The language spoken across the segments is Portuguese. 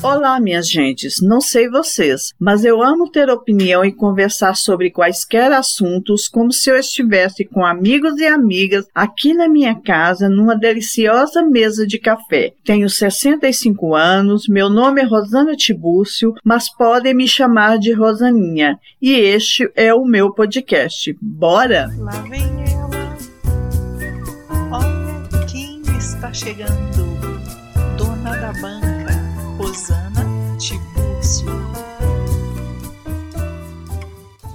Olá, minhas gentes. Não sei vocês, mas eu amo ter opinião e conversar sobre quaisquer assuntos como se eu estivesse com amigos e amigas aqui na minha casa numa deliciosa mesa de café. Tenho 65 anos, meu nome é Rosana Tibúrcio, mas podem me chamar de Rosaninha. E este é o meu podcast. Bora? Lá vem ela. Olha quem está chegando. Dona da banca. Rosana Tibúrcio.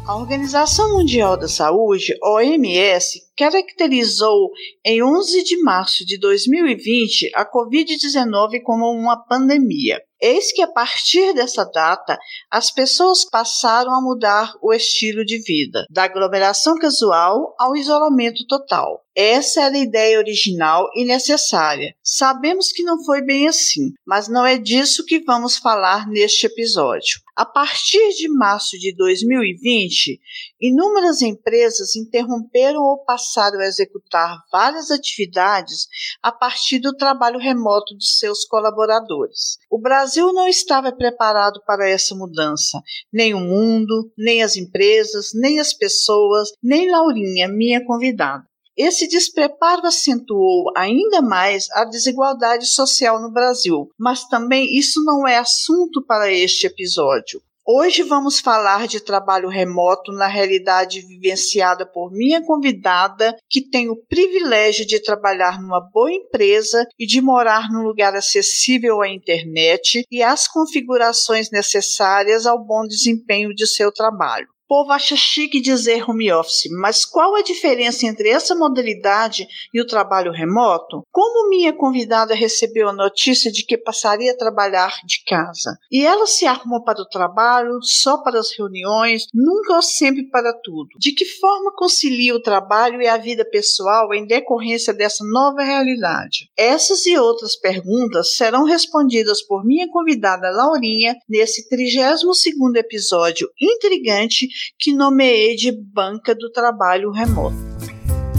A Organização Mundial da Saúde, OMS, caracterizou em 11 de março de 2020 a Covid-19 como uma pandemia. Eis que a partir dessa data, as pessoas passaram a mudar o estilo de vida, da aglomeração casual ao isolamento total. Essa era a ideia original e necessária. Sabemos que não foi bem assim, mas não é disso que vamos falar neste episódio. A partir de março de 2020, inúmeras empresas interromperam ou passaram a executar várias atividades a partir do trabalho remoto de seus colaboradores. O Brasil não estava preparado para essa mudança, nem o mundo, nem as empresas, nem as pessoas, nem Laurinha, minha convidada. Esse despreparo acentuou ainda mais a desigualdade social no Brasil, mas também isso não é assunto para este episódio. Hoje vamos falar de trabalho remoto na realidade vivenciada por minha convidada, que tem o privilégio de trabalhar numa boa empresa e de morar num lugar acessível à internet e às configurações necessárias ao bom desempenho de seu trabalho povo acha chique dizer home office, mas qual a diferença entre essa modalidade e o trabalho remoto? Como minha convidada recebeu a notícia de que passaria a trabalhar de casa? E ela se arrumou para o trabalho, só para as reuniões, nunca ou sempre para tudo? De que forma concilia o trabalho e a vida pessoal em decorrência dessa nova realidade? Essas e outras perguntas serão respondidas por minha convidada Laurinha nesse 32º episódio intrigante que nomeei de Banca do Trabalho Remoto.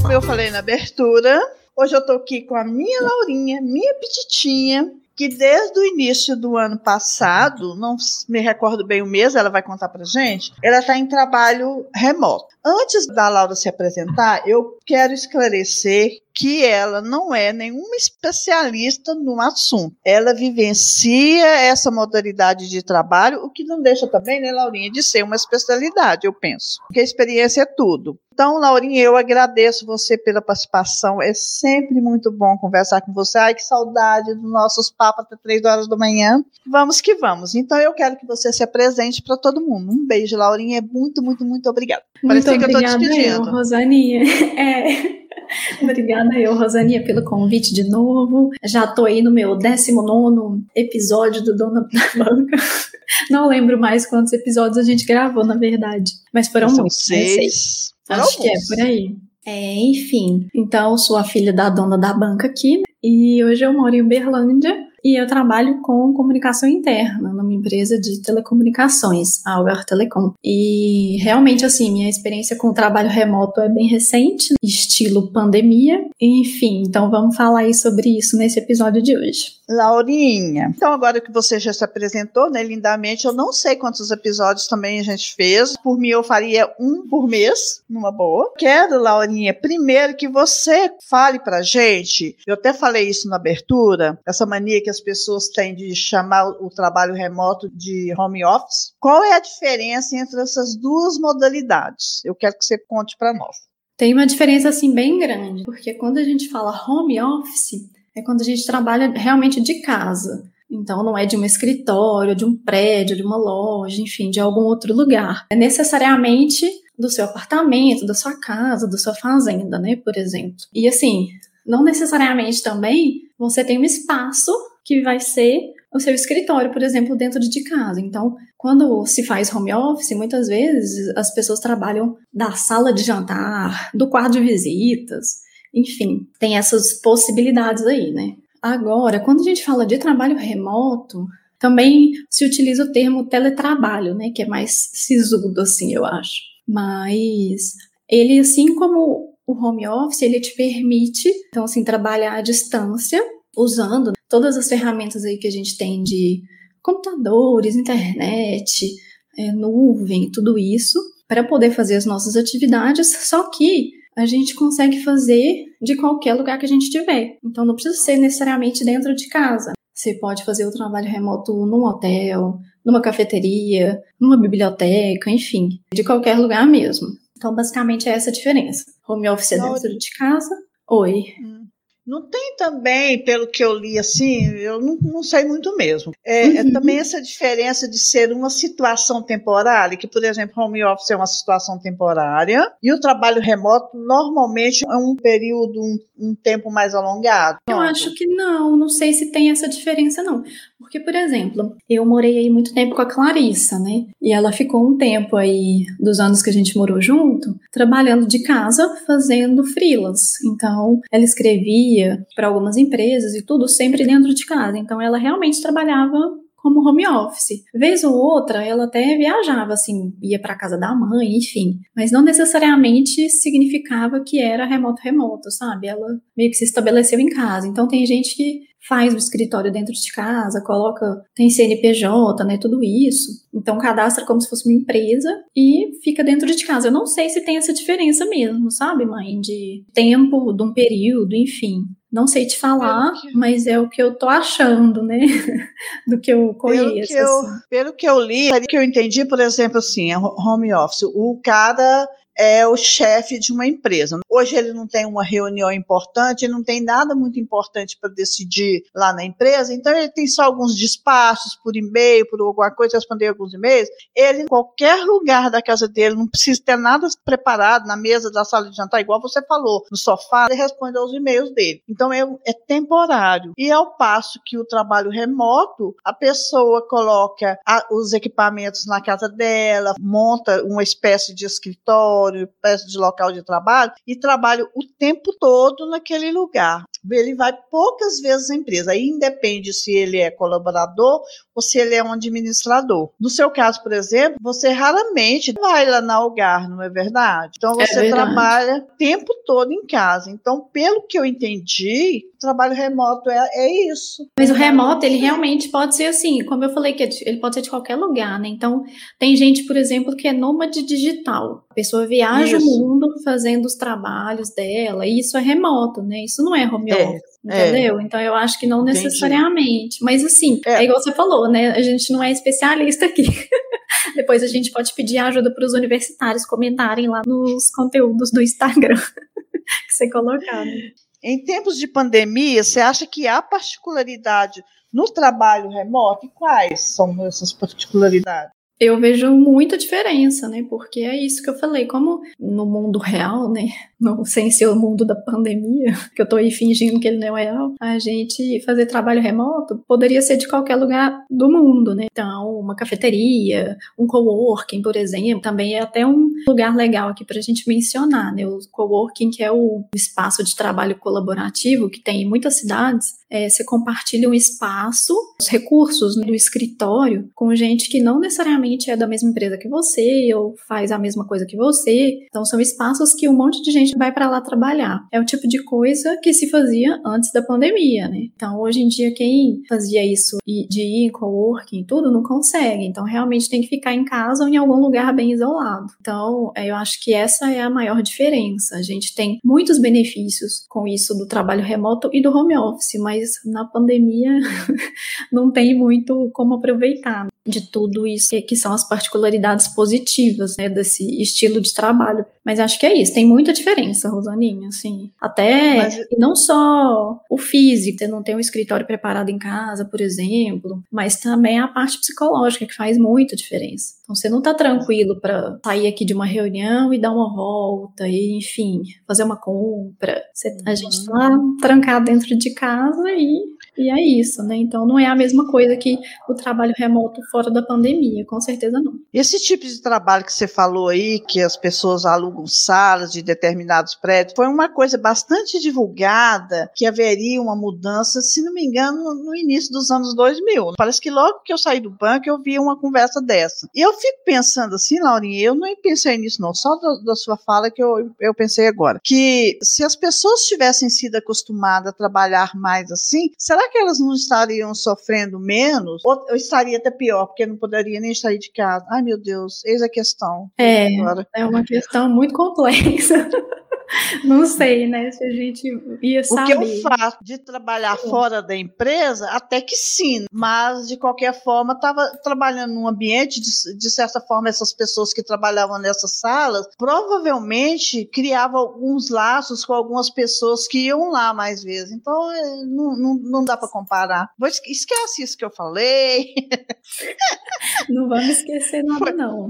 Como eu falei na abertura, hoje eu estou aqui com a minha Laurinha, minha petitinha, que desde o início do ano passado, não me recordo bem o mês, ela vai contar para gente, ela está em trabalho remoto. Antes da Laura se apresentar, eu quero esclarecer que ela não é nenhuma especialista no assunto. Ela vivencia essa modalidade de trabalho, o que não deixa também, né, Laurinha, de ser uma especialidade, eu penso. Porque a experiência é tudo. Então, Laurinha, eu agradeço você pela participação. É sempre muito bom conversar com você. Ai, que saudade dos nossos papos até três horas da manhã. Vamos que vamos. Então, eu quero que você se apresente para todo mundo. Um beijo, Laurinha. Muito, muito, muito obrigada. Muito Parece obrigada, que eu estou despedindo. Eu, Rosaninha. É. Obrigada eu, Rosania, pelo convite de novo. Já tô aí no meu 19 episódio do Dona da Banca. Não lembro mais quantos episódios a gente gravou, na verdade. Mas foram São muitos. Né? Seis. Acho que é por aí. É, enfim, então sou a filha da dona da banca aqui e hoje eu moro em Uberlândia e eu trabalho com comunicação interna numa empresa de telecomunicações, a Auer Telecom. E realmente, assim, minha experiência com o trabalho remoto é bem recente, estilo pandemia. Enfim, então vamos falar aí sobre isso nesse episódio de hoje. Laurinha, então agora que você já se apresentou, né, lindamente, eu não sei quantos episódios também a gente fez. Por mim, eu faria um por mês, numa boa. Quero, Laurinha, primeiro que você fale pra gente, eu até falei isso na abertura, essa mania que as pessoas têm de chamar o trabalho remoto de home office. Qual é a diferença entre essas duas modalidades? Eu quero que você conte para nós. Tem uma diferença assim bem grande, porque quando a gente fala home office, é quando a gente trabalha realmente de casa. Então, não é de um escritório, de um prédio, de uma loja, enfim, de algum outro lugar. É necessariamente do seu apartamento, da sua casa, da sua fazenda, né, por exemplo. E assim, não necessariamente também você tem um espaço que vai ser o seu escritório, por exemplo, dentro de casa. Então, quando se faz home office, muitas vezes as pessoas trabalham da sala de jantar, do quarto de visitas, enfim, tem essas possibilidades aí, né? Agora, quando a gente fala de trabalho remoto, também se utiliza o termo teletrabalho, né? Que é mais sisudo, assim, eu acho. Mas ele, assim como o home office, ele te permite, então, assim, trabalhar à distância, usando todas as ferramentas aí que a gente tem de computadores, internet, é, nuvem, tudo isso, para poder fazer as nossas atividades, só que a gente consegue fazer de qualquer lugar que a gente tiver. Então não precisa ser necessariamente dentro de casa. Você pode fazer o trabalho remoto num hotel, numa cafeteria, numa biblioteca, enfim, de qualquer lugar mesmo. Então, basicamente, é essa a diferença. Home office é dentro de casa. Oi. Hum. Não tem também, pelo que eu li assim, eu não, não sei muito mesmo. É, é uhum. é, também essa diferença de ser uma situação temporária, que, por exemplo, home office é uma situação temporária, e o trabalho remoto normalmente é um período, um, um tempo mais alongado. Eu acho que não, não sei se tem essa diferença, não. Porque, por exemplo, eu morei aí muito tempo com a Clarissa, né? E ela ficou um tempo aí, dos anos que a gente morou junto, trabalhando de casa, fazendo frilas. Então, ela escrevia para algumas empresas e tudo sempre dentro de casa. Então, ela realmente trabalhava como home office. Vez ou outra, ela até viajava, assim, ia para casa da mãe, enfim. Mas não necessariamente significava que era remoto-remoto, sabe? Ela meio que se estabeleceu em casa. Então, tem gente que faz o escritório dentro de casa, coloca, tem CNPJ, né, tudo isso. Então cadastra como se fosse uma empresa e fica dentro de casa. Eu não sei se tem essa diferença mesmo, sabe, mãe, de tempo, de um período, enfim. Não sei te falar, que... mas é o que eu tô achando, né? Do que eu conheço. Pelo que eu, assim. pelo que eu li, pelo que eu entendi, por exemplo, assim, é home office. O cara é o chefe de uma empresa. Hoje ele não tem uma reunião importante, não tem nada muito importante para decidir lá na empresa, então ele tem só alguns despachos por e-mail, por alguma coisa, responder alguns e-mails. Ele, em qualquer lugar da casa dele, não precisa ter nada preparado na mesa da sala de jantar, igual você falou, no sofá, ele responde aos e-mails dele. Então é, é temporário. E ao passo que o trabalho remoto, a pessoa coloca a, os equipamentos na casa dela, monta uma espécie de escritório, peça de local de trabalho e trabalha o tempo todo naquele lugar. Ele vai poucas vezes à empresa. Aí independe se ele é colaborador ou se ele é um administrador. No seu caso, por exemplo, você raramente vai lá na Algar, não é verdade? Então é você é verdade. trabalha o tempo todo em casa. Então, pelo que eu entendi, o trabalho remoto é, é isso. Mas o remoto, ele realmente pode ser assim, como eu falei, que é ele pode ser de qualquer lugar, né? Então, tem gente, por exemplo, que é nômade digital. A pessoa viaja isso. o mundo fazendo os trabalhos dela, e isso é remoto, né? Isso não é home é. É. Entendeu? É. Então eu acho que não Entendi. necessariamente. Mas assim, é. é igual você falou, né? A gente não é especialista aqui. Depois a gente pode pedir ajuda para os universitários comentarem lá nos conteúdos do Instagram que você colocar. Né? Em tempos de pandemia, você acha que há particularidade no trabalho remoto? E quais são essas particularidades? Eu vejo muita diferença, né? Porque é isso que eu falei, como no mundo real, né? No, sem ser o mundo da pandemia, que eu tô aí fingindo que ele não é real, a gente fazer trabalho remoto poderia ser de qualquer lugar do mundo, né? Então, uma cafeteria, um coworking, por exemplo, também é até um lugar legal aqui pra gente mencionar, né? O coworking, que é o espaço de trabalho colaborativo que tem em muitas cidades, é, você compartilha um espaço, os recursos do escritório com gente que não necessariamente é da mesma empresa que você ou faz a mesma coisa que você. Então são espaços que um monte de gente vai para lá trabalhar. É o tipo de coisa que se fazia antes da pandemia, né? Então hoje em dia quem fazia isso de ir em coworking e tudo não consegue. Então realmente tem que ficar em casa ou em algum lugar bem isolado. Então é, eu acho que essa é a maior diferença. A gente tem muitos benefícios com isso do trabalho remoto e do home office, mas mas na pandemia não tem muito como aproveitar de tudo isso que são as particularidades positivas né, desse estilo de trabalho. Mas acho que é isso, tem muita diferença, Rosaninha, assim. Até mas... não só o físico, você não tem um escritório preparado em casa, por exemplo, mas também a parte psicológica que faz muita diferença. Então você não tá tranquilo para sair aqui de uma reunião e dar uma volta e, enfim, fazer uma compra. Você, a gente tá trancado dentro de casa e e é isso, né? Então não é a mesma coisa que o trabalho remoto fora da pandemia, com certeza não. Esse tipo de trabalho que você falou aí, que as pessoas alugam salas de determinados prédios, foi uma coisa bastante divulgada que haveria uma mudança, se não me engano, no início dos anos 2000. Parece que logo que eu saí do banco eu vi uma conversa dessa. E eu fico pensando assim, Laurinha, eu não pensei nisso não, só da, da sua fala que eu, eu pensei agora, que se as pessoas tivessem sido acostumadas a trabalhar mais assim, será será que elas não estariam sofrendo menos? Ou, ou estaria até pior, porque não poderia nem sair de casa? Ai, meu Deus, eis a questão. É, agora. é uma questão muito complexa. Não sei, né? Se a gente ia saber. O fato de trabalhar fora da empresa, até que sim, mas de qualquer forma, estava trabalhando num ambiente, de, de, certa forma, essas pessoas que trabalhavam nessas salas provavelmente criavam alguns laços com algumas pessoas que iam lá mais vezes. Então, é, não, não, não dá para comparar. Esquece isso que eu falei. Não vamos esquecer nada, não.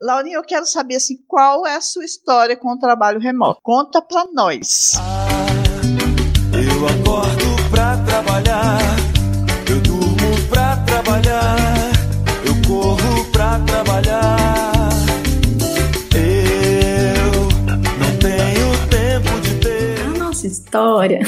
Laurinha, eu quero saber assim, qual é a sua história com o trabalho remoto? Conta para nós. Ah, eu acordo pra trabalhar, eu durmo pra trabalhar, eu corro pra trabalhar. Eu não tenho tempo de ter. A nossa história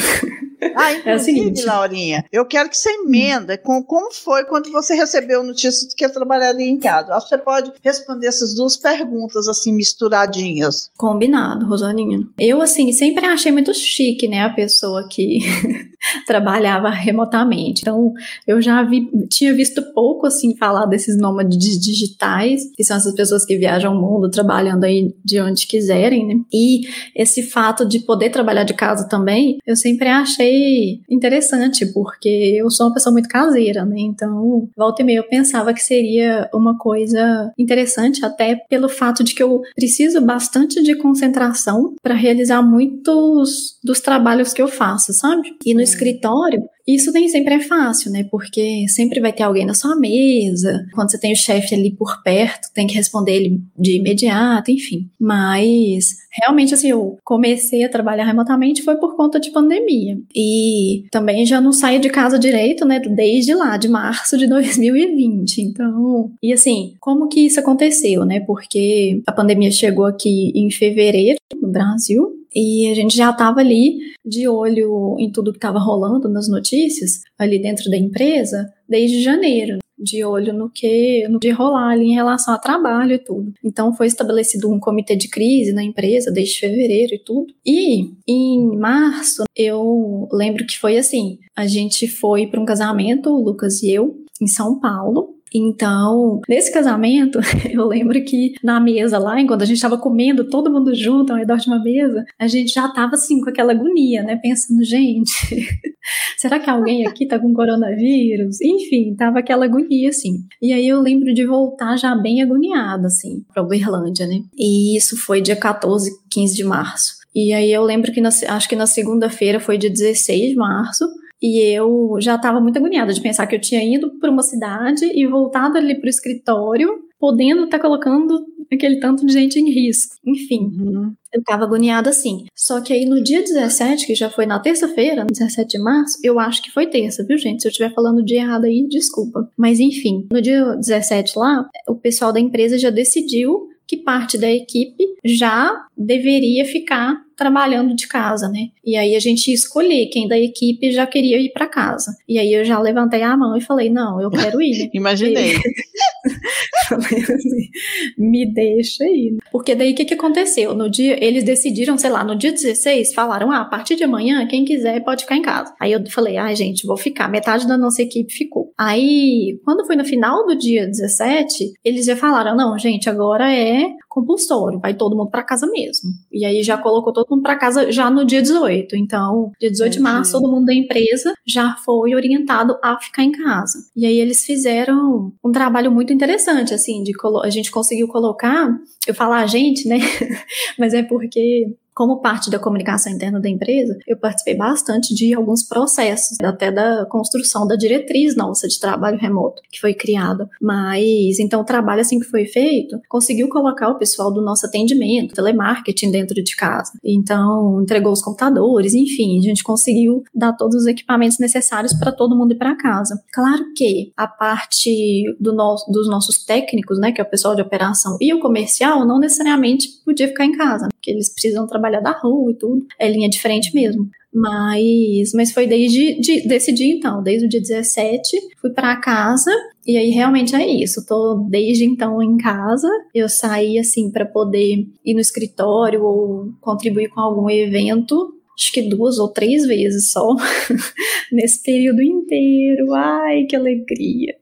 ah, inclusive, é o seguinte. Laurinha, eu quero que você emenda com como foi quando você recebeu notícia de que ia trabalhar em casa. Acho que você pode responder essas duas perguntas assim misturadinhas. Combinado, Rosaninha. Eu assim sempre achei muito chique, né, a pessoa que trabalhava remotamente. Então, eu já vi, tinha visto pouco assim falar desses nômades digitais, que são essas pessoas que viajam o mundo trabalhando aí de onde quiserem, né? E esse fato de poder trabalhar de casa também, eu sempre achei interessante, porque eu sou uma pessoa muito caseira, né? Então, volta e meia eu pensava que seria uma coisa interessante, até pelo fato de que eu preciso bastante de concentração para realizar muitos dos trabalhos que eu faço, sabe? E no escritório, isso nem sempre é fácil, né? Porque sempre vai ter alguém na sua mesa. Quando você tem o chefe ali por perto, tem que responder ele de imediato, enfim. Mas realmente, assim, eu comecei a trabalhar remotamente foi por conta de pandemia. E também já não saio de casa direito, né? Desde lá, de março de 2020. Então, e assim, como que isso aconteceu, né? Porque a pandemia chegou aqui em fevereiro no Brasil. E a gente já estava ali de olho em tudo que estava rolando nas notícias, ali dentro da empresa, desde janeiro de olho no que no de rolar ali em relação a trabalho e tudo. Então foi estabelecido um comitê de crise na empresa desde fevereiro e tudo. E em março eu lembro que foi assim, a gente foi para um casamento, o Lucas e eu, em São Paulo, então, nesse casamento, eu lembro que na mesa lá, enquanto a gente estava comendo todo mundo junto ao redor de uma mesa, a gente já estava assim com aquela agonia, né? Pensando, gente, será que alguém aqui tá com coronavírus? Enfim, tava aquela agonia assim. E aí eu lembro de voltar já bem agoniada, assim, pra Uberlândia, né? E isso foi dia 14, 15 de março. E aí eu lembro que na, acho que na segunda-feira foi dia 16 de março. E eu já estava muito agoniada de pensar que eu tinha ido para uma cidade e voltado ali para o escritório, podendo estar tá colocando aquele tanto de gente em risco. Enfim, uhum. eu estava agoniada assim. Só que aí no dia 17, que já foi na terça-feira, 17 de março, eu acho que foi terça, viu, gente? Se eu estiver falando de errado aí, desculpa. Mas enfim, no dia 17 lá, o pessoal da empresa já decidiu que parte da equipe já deveria ficar trabalhando de casa, né? E aí a gente escolher quem da equipe já queria ir para casa. E aí eu já levantei a mão e falei: "Não, eu quero ir". Imaginei. assim, me deixa ir. Porque daí o que, que aconteceu? No dia, eles decidiram, sei lá, no dia 16, falaram: ah, a partir de amanhã, quem quiser pode ficar em casa. Aí eu falei: ai, ah, gente, vou ficar. Metade da nossa equipe ficou. Aí, quando foi no final do dia 17, eles já falaram: não, gente, agora é compulsório, vai todo mundo para casa mesmo. E aí já colocou todo mundo para casa já no dia 18. Então, dia 18 de março, todo mundo da empresa já foi orientado a ficar em casa. E aí eles fizeram um trabalho muito interessante, assim, de a gente conseguiu colocar, eu falar a gente, né? Mas é porque como parte da comunicação interna da empresa, eu participei bastante de alguns processos, até da construção da diretriz nossa de trabalho remoto que foi criada. Mas então o trabalho assim que foi feito, conseguiu colocar o pessoal do nosso atendimento, telemarketing dentro de casa. Então entregou os computadores, enfim, a gente conseguiu dar todos os equipamentos necessários para todo mundo ir para casa. Claro que a parte do dos nossos técnicos, né, que é o pessoal de operação e o comercial, não necessariamente podia ficar em casa, porque eles precisam trabalhar da rua e tudo. É linha de frente mesmo. Mas, mas foi desde de, desse dia então, desde o dia 17, fui para casa e aí realmente é isso. Tô desde então em casa. Eu saí assim para poder ir no escritório ou contribuir com algum evento acho que duas ou três vezes só nesse período inteiro. Ai, que alegria!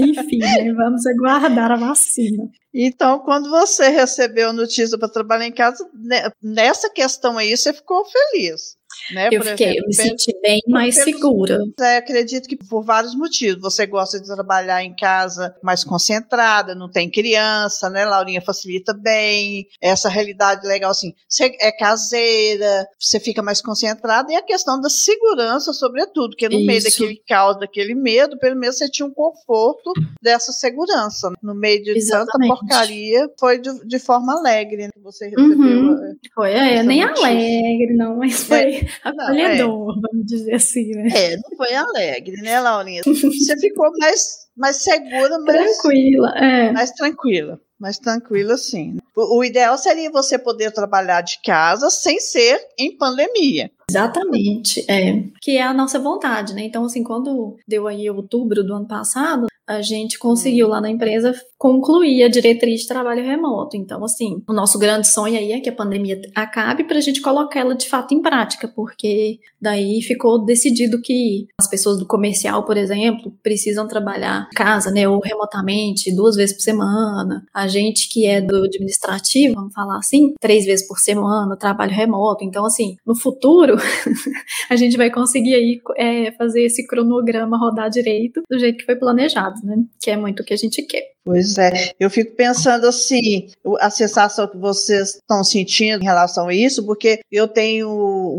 Enfim, né, vamos aguardar a vacina. Então, quando você recebeu notícia para trabalhar em casa, né, nessa questão aí, você ficou feliz. Né? Eu fiquei, exemplo, eu me senti bem mais segura. É, acredito que por vários motivos. Você gosta de trabalhar em casa mais concentrada, não tem criança, né? Laurinha facilita bem. Essa realidade legal, assim, você é caseira, você fica mais concentrada, e a questão da segurança, sobretudo, que no Isso. meio daquele caos, daquele medo, pelo menos você tinha um conforto dessa segurança. No meio de Exatamente. tanta porcaria, foi de, de forma alegre né, que você recebeu. Uhum. Foi, é, nem alegre, não, mas foi. É acolhedor, é. vamos dizer assim, né? É, não foi alegre, né, Laurinha? Você ficou mais, mais segura, mais tranquila, é. Mais tranquila, mais tranquila, sim. O, o ideal seria você poder trabalhar de casa sem ser em pandemia. Exatamente, é. Que é a nossa vontade, né? Então, assim, quando deu aí outubro do ano passado, a gente conseguiu lá na empresa concluir a diretriz de trabalho remoto. Então, assim, o nosso grande sonho aí é que a pandemia acabe para a gente colocar ela de fato em prática, porque daí ficou decidido que as pessoas do comercial, por exemplo, precisam trabalhar em casa, né, ou remotamente, duas vezes por semana. A gente que é do administrativo, vamos falar assim, três vezes por semana, trabalho remoto. Então, assim, no futuro, a gente vai conseguir aí é, fazer esse cronograma rodar direito do jeito que foi planejado né? Que é muito o que a gente quer. Pois é, eu fico pensando assim, a sensação que vocês estão sentindo em relação a isso, porque eu tenho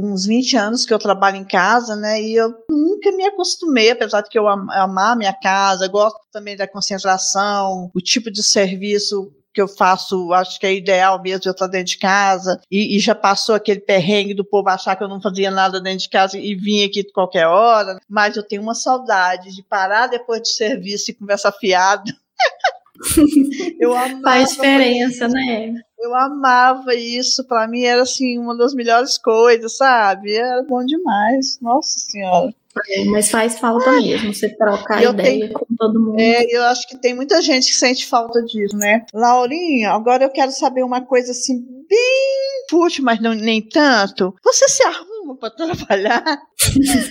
uns 20 anos que eu trabalho em casa, né? E eu nunca me acostumei, apesar de que eu amar minha casa, gosto também da concentração, o tipo de serviço que eu faço, acho que é ideal mesmo eu estar dentro de casa, e, e, já passou aquele perrengue do povo achar que eu não fazia nada dentro de casa e vinha aqui de qualquer hora, mas eu tenho uma saudade de parar depois do serviço e conversar fiado. eu amava Faz diferença, né? Eu amava isso, para mim era assim uma das melhores coisas, sabe? Era bom demais, nossa senhora. É, mas faz falta mesmo, você trocar eu ideia tenho, com todo mundo. É, eu acho que tem muita gente que sente falta disso, né? Laurinha, agora eu quero saber uma coisa assim, bem fútil, mas não, nem tanto. Você se arruma para trabalhar?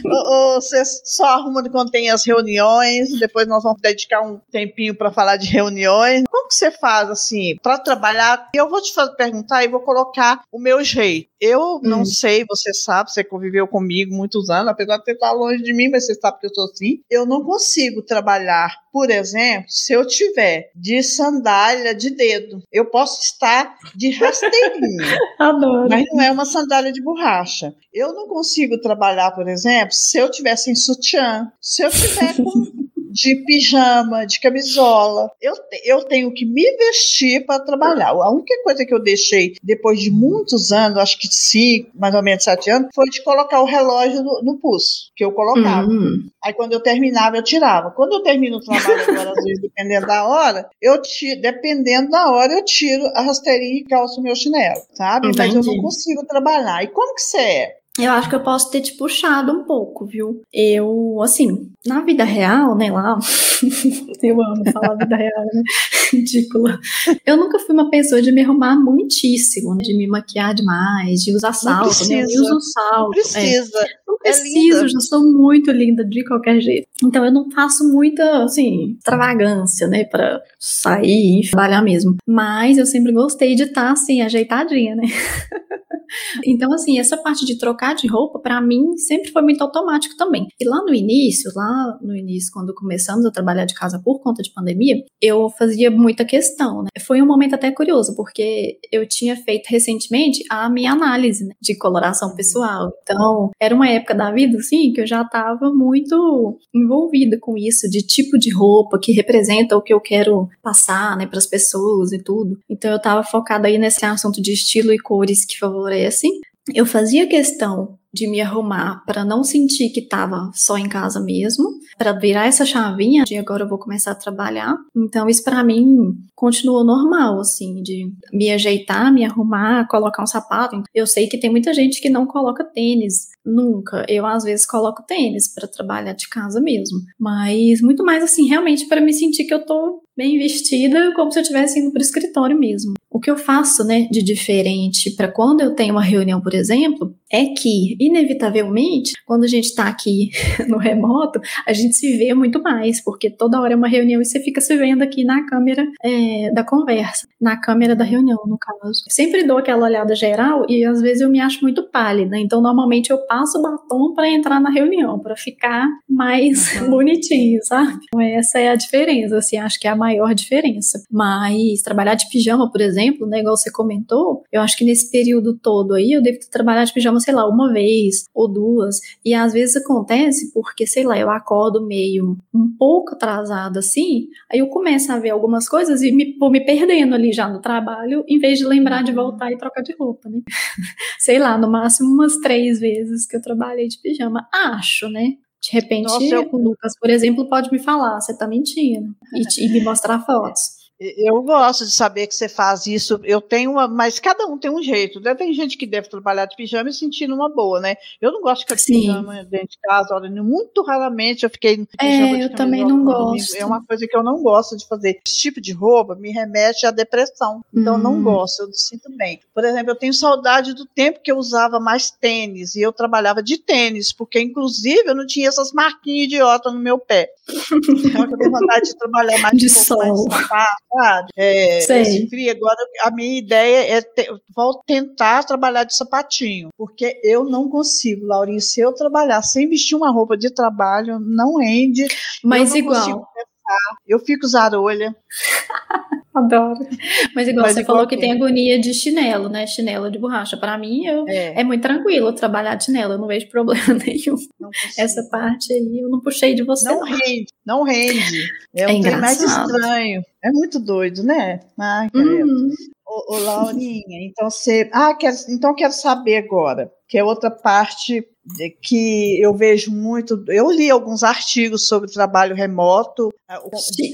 ou, ou, você só arruma quando tem as reuniões? Depois nós vamos dedicar um tempinho para falar de reuniões. Como que você faz assim para trabalhar? Eu vou te perguntar e vou colocar o meu jeito. Eu não hum. sei, você sabe, você conviveu comigo muitos anos, apesar de você estar longe de mim, mas você sabe que eu sou assim. Eu não consigo trabalhar, por exemplo, se eu tiver de sandália de dedo. Eu posso estar de rasteirinha, Adoro. mas não é uma sandália de borracha. Eu não consigo trabalhar, por exemplo, se eu tiver sem sutiã, se eu tiver com de pijama, de camisola. Eu, eu tenho que me vestir para trabalhar. A única coisa que eu deixei depois de muitos anos, acho que cinco, mais ou menos sete anos, foi de colocar o relógio no, no pulso, que eu colocava. Uhum. Aí quando eu terminava, eu tirava. Quando eu termino o trabalho agora, às vezes, dependendo da hora, eu tiro, dependendo da hora, eu tiro a rasteirinha e calço meu chinelo, sabe? Entendi. Mas eu não consigo trabalhar. E como que você é? Eu acho que eu posso ter te puxado um pouco, viu? Eu, assim, na vida real, né, lá, eu amo falar vida real, né? Ridícula. Eu nunca fui uma pessoa de me arrumar muitíssimo, né? de me maquiar demais, de usar salto, né? Eu uso salto. Não precisa. É. Não é preciso, é já sou muito linda de qualquer jeito. Então eu não faço muita, assim, extravagância, né, pra sair e trabalhar mesmo. Mas eu sempre gostei de estar, tá, assim, ajeitadinha, né? Então, assim, essa parte de trocar de roupa, para mim, sempre foi muito automático também. E lá no início, lá no início, quando começamos a trabalhar de casa por conta de pandemia, eu fazia muita questão, né? Foi um momento até curioso, porque eu tinha feito recentemente a minha análise né, de coloração pessoal. Então, era uma época da vida, assim, que eu já estava muito envolvida com isso, de tipo de roupa que representa o que eu quero passar, né, para as pessoas e tudo. Então, eu estava focada aí nesse assunto de estilo e cores que favorecem. Eu fazia questão de me arrumar para não sentir que estava só em casa mesmo, para virar essa chavinha de agora eu vou começar a trabalhar. Então isso para mim continuou normal assim, de me ajeitar, me arrumar, colocar um sapato. Eu sei que tem muita gente que não coloca tênis nunca. Eu às vezes coloco tênis para trabalhar de casa mesmo, mas muito mais assim, realmente para me sentir que eu tô bem vestida, como se eu estivesse indo para o escritório mesmo. O que eu faço, né, de diferente para quando eu tenho uma reunião, por exemplo, é que, inevitavelmente, quando a gente está aqui no remoto, a gente se vê muito mais, porque toda hora é uma reunião e você fica se vendo aqui na câmera é, da conversa, na câmera da reunião, no caso. Sempre dou aquela olhada geral e às vezes eu me acho muito pálida, então normalmente eu passo o batom para entrar na reunião, para ficar mais uhum. bonitinho, sabe? Então, essa é a diferença, assim, acho que é a maior diferença. Mas trabalhar de pijama, por exemplo, né, igual você comentou, eu acho que nesse período todo aí eu devo trabalhar de pijama, sei lá, uma vez ou duas, e às vezes acontece porque, sei lá, eu acordo meio um pouco atrasada assim, aí eu começo a ver algumas coisas e me, vou me perdendo ali já no trabalho, em vez de lembrar de voltar e trocar de roupa, né? sei lá, no máximo umas três vezes que eu trabalhei de pijama. Acho, né? De repente, Nossa, eu... o Lucas, por exemplo, pode me falar, você tá mentindo, e, e me mostrar fotos. Eu gosto de saber que você faz isso. Eu tenho uma, mas cada um tem um jeito. Né? Tem gente que deve trabalhar de pijama e sentir uma boa, né? Eu não gosto de ficar de pijama dentro de casa. Olha, muito raramente eu fiquei de pijama. É, eu também não gosto. É uma coisa que eu não gosto de fazer. Esse tipo de roupa me remete à depressão. Então hum. eu não hum. gosto, eu sinto bem. Por exemplo, eu tenho saudade do tempo que eu usava mais tênis e eu trabalhava de tênis, porque inclusive eu não tinha essas marquinhas idiotas no meu pé. Então eu tenho vontade de trabalhar mais de um sol. Mais sabe? É. Agora, a minha ideia é ter, vou tentar trabalhar de sapatinho, porque eu não consigo, Laurinha, se eu trabalhar sem vestir uma roupa de trabalho, não rende. Mas igual. Eu fico zarolha. Adoro. Mas igual Mas você falou que tem agonia de chinelo, né? Chinelo de borracha. Para mim eu, é. é. muito tranquilo trabalhar de chinelo, eu não vejo problema nenhum. Essa parte aí eu não puxei de você. Não, não. rende, não rende. É, é um mais estranho. É muito doido, né? Ah, uhum. Ô, ô, Laurinha, então você. Ah, quero, então quero saber agora, que é outra parte que eu vejo muito. Eu li alguns artigos sobre trabalho remoto, a,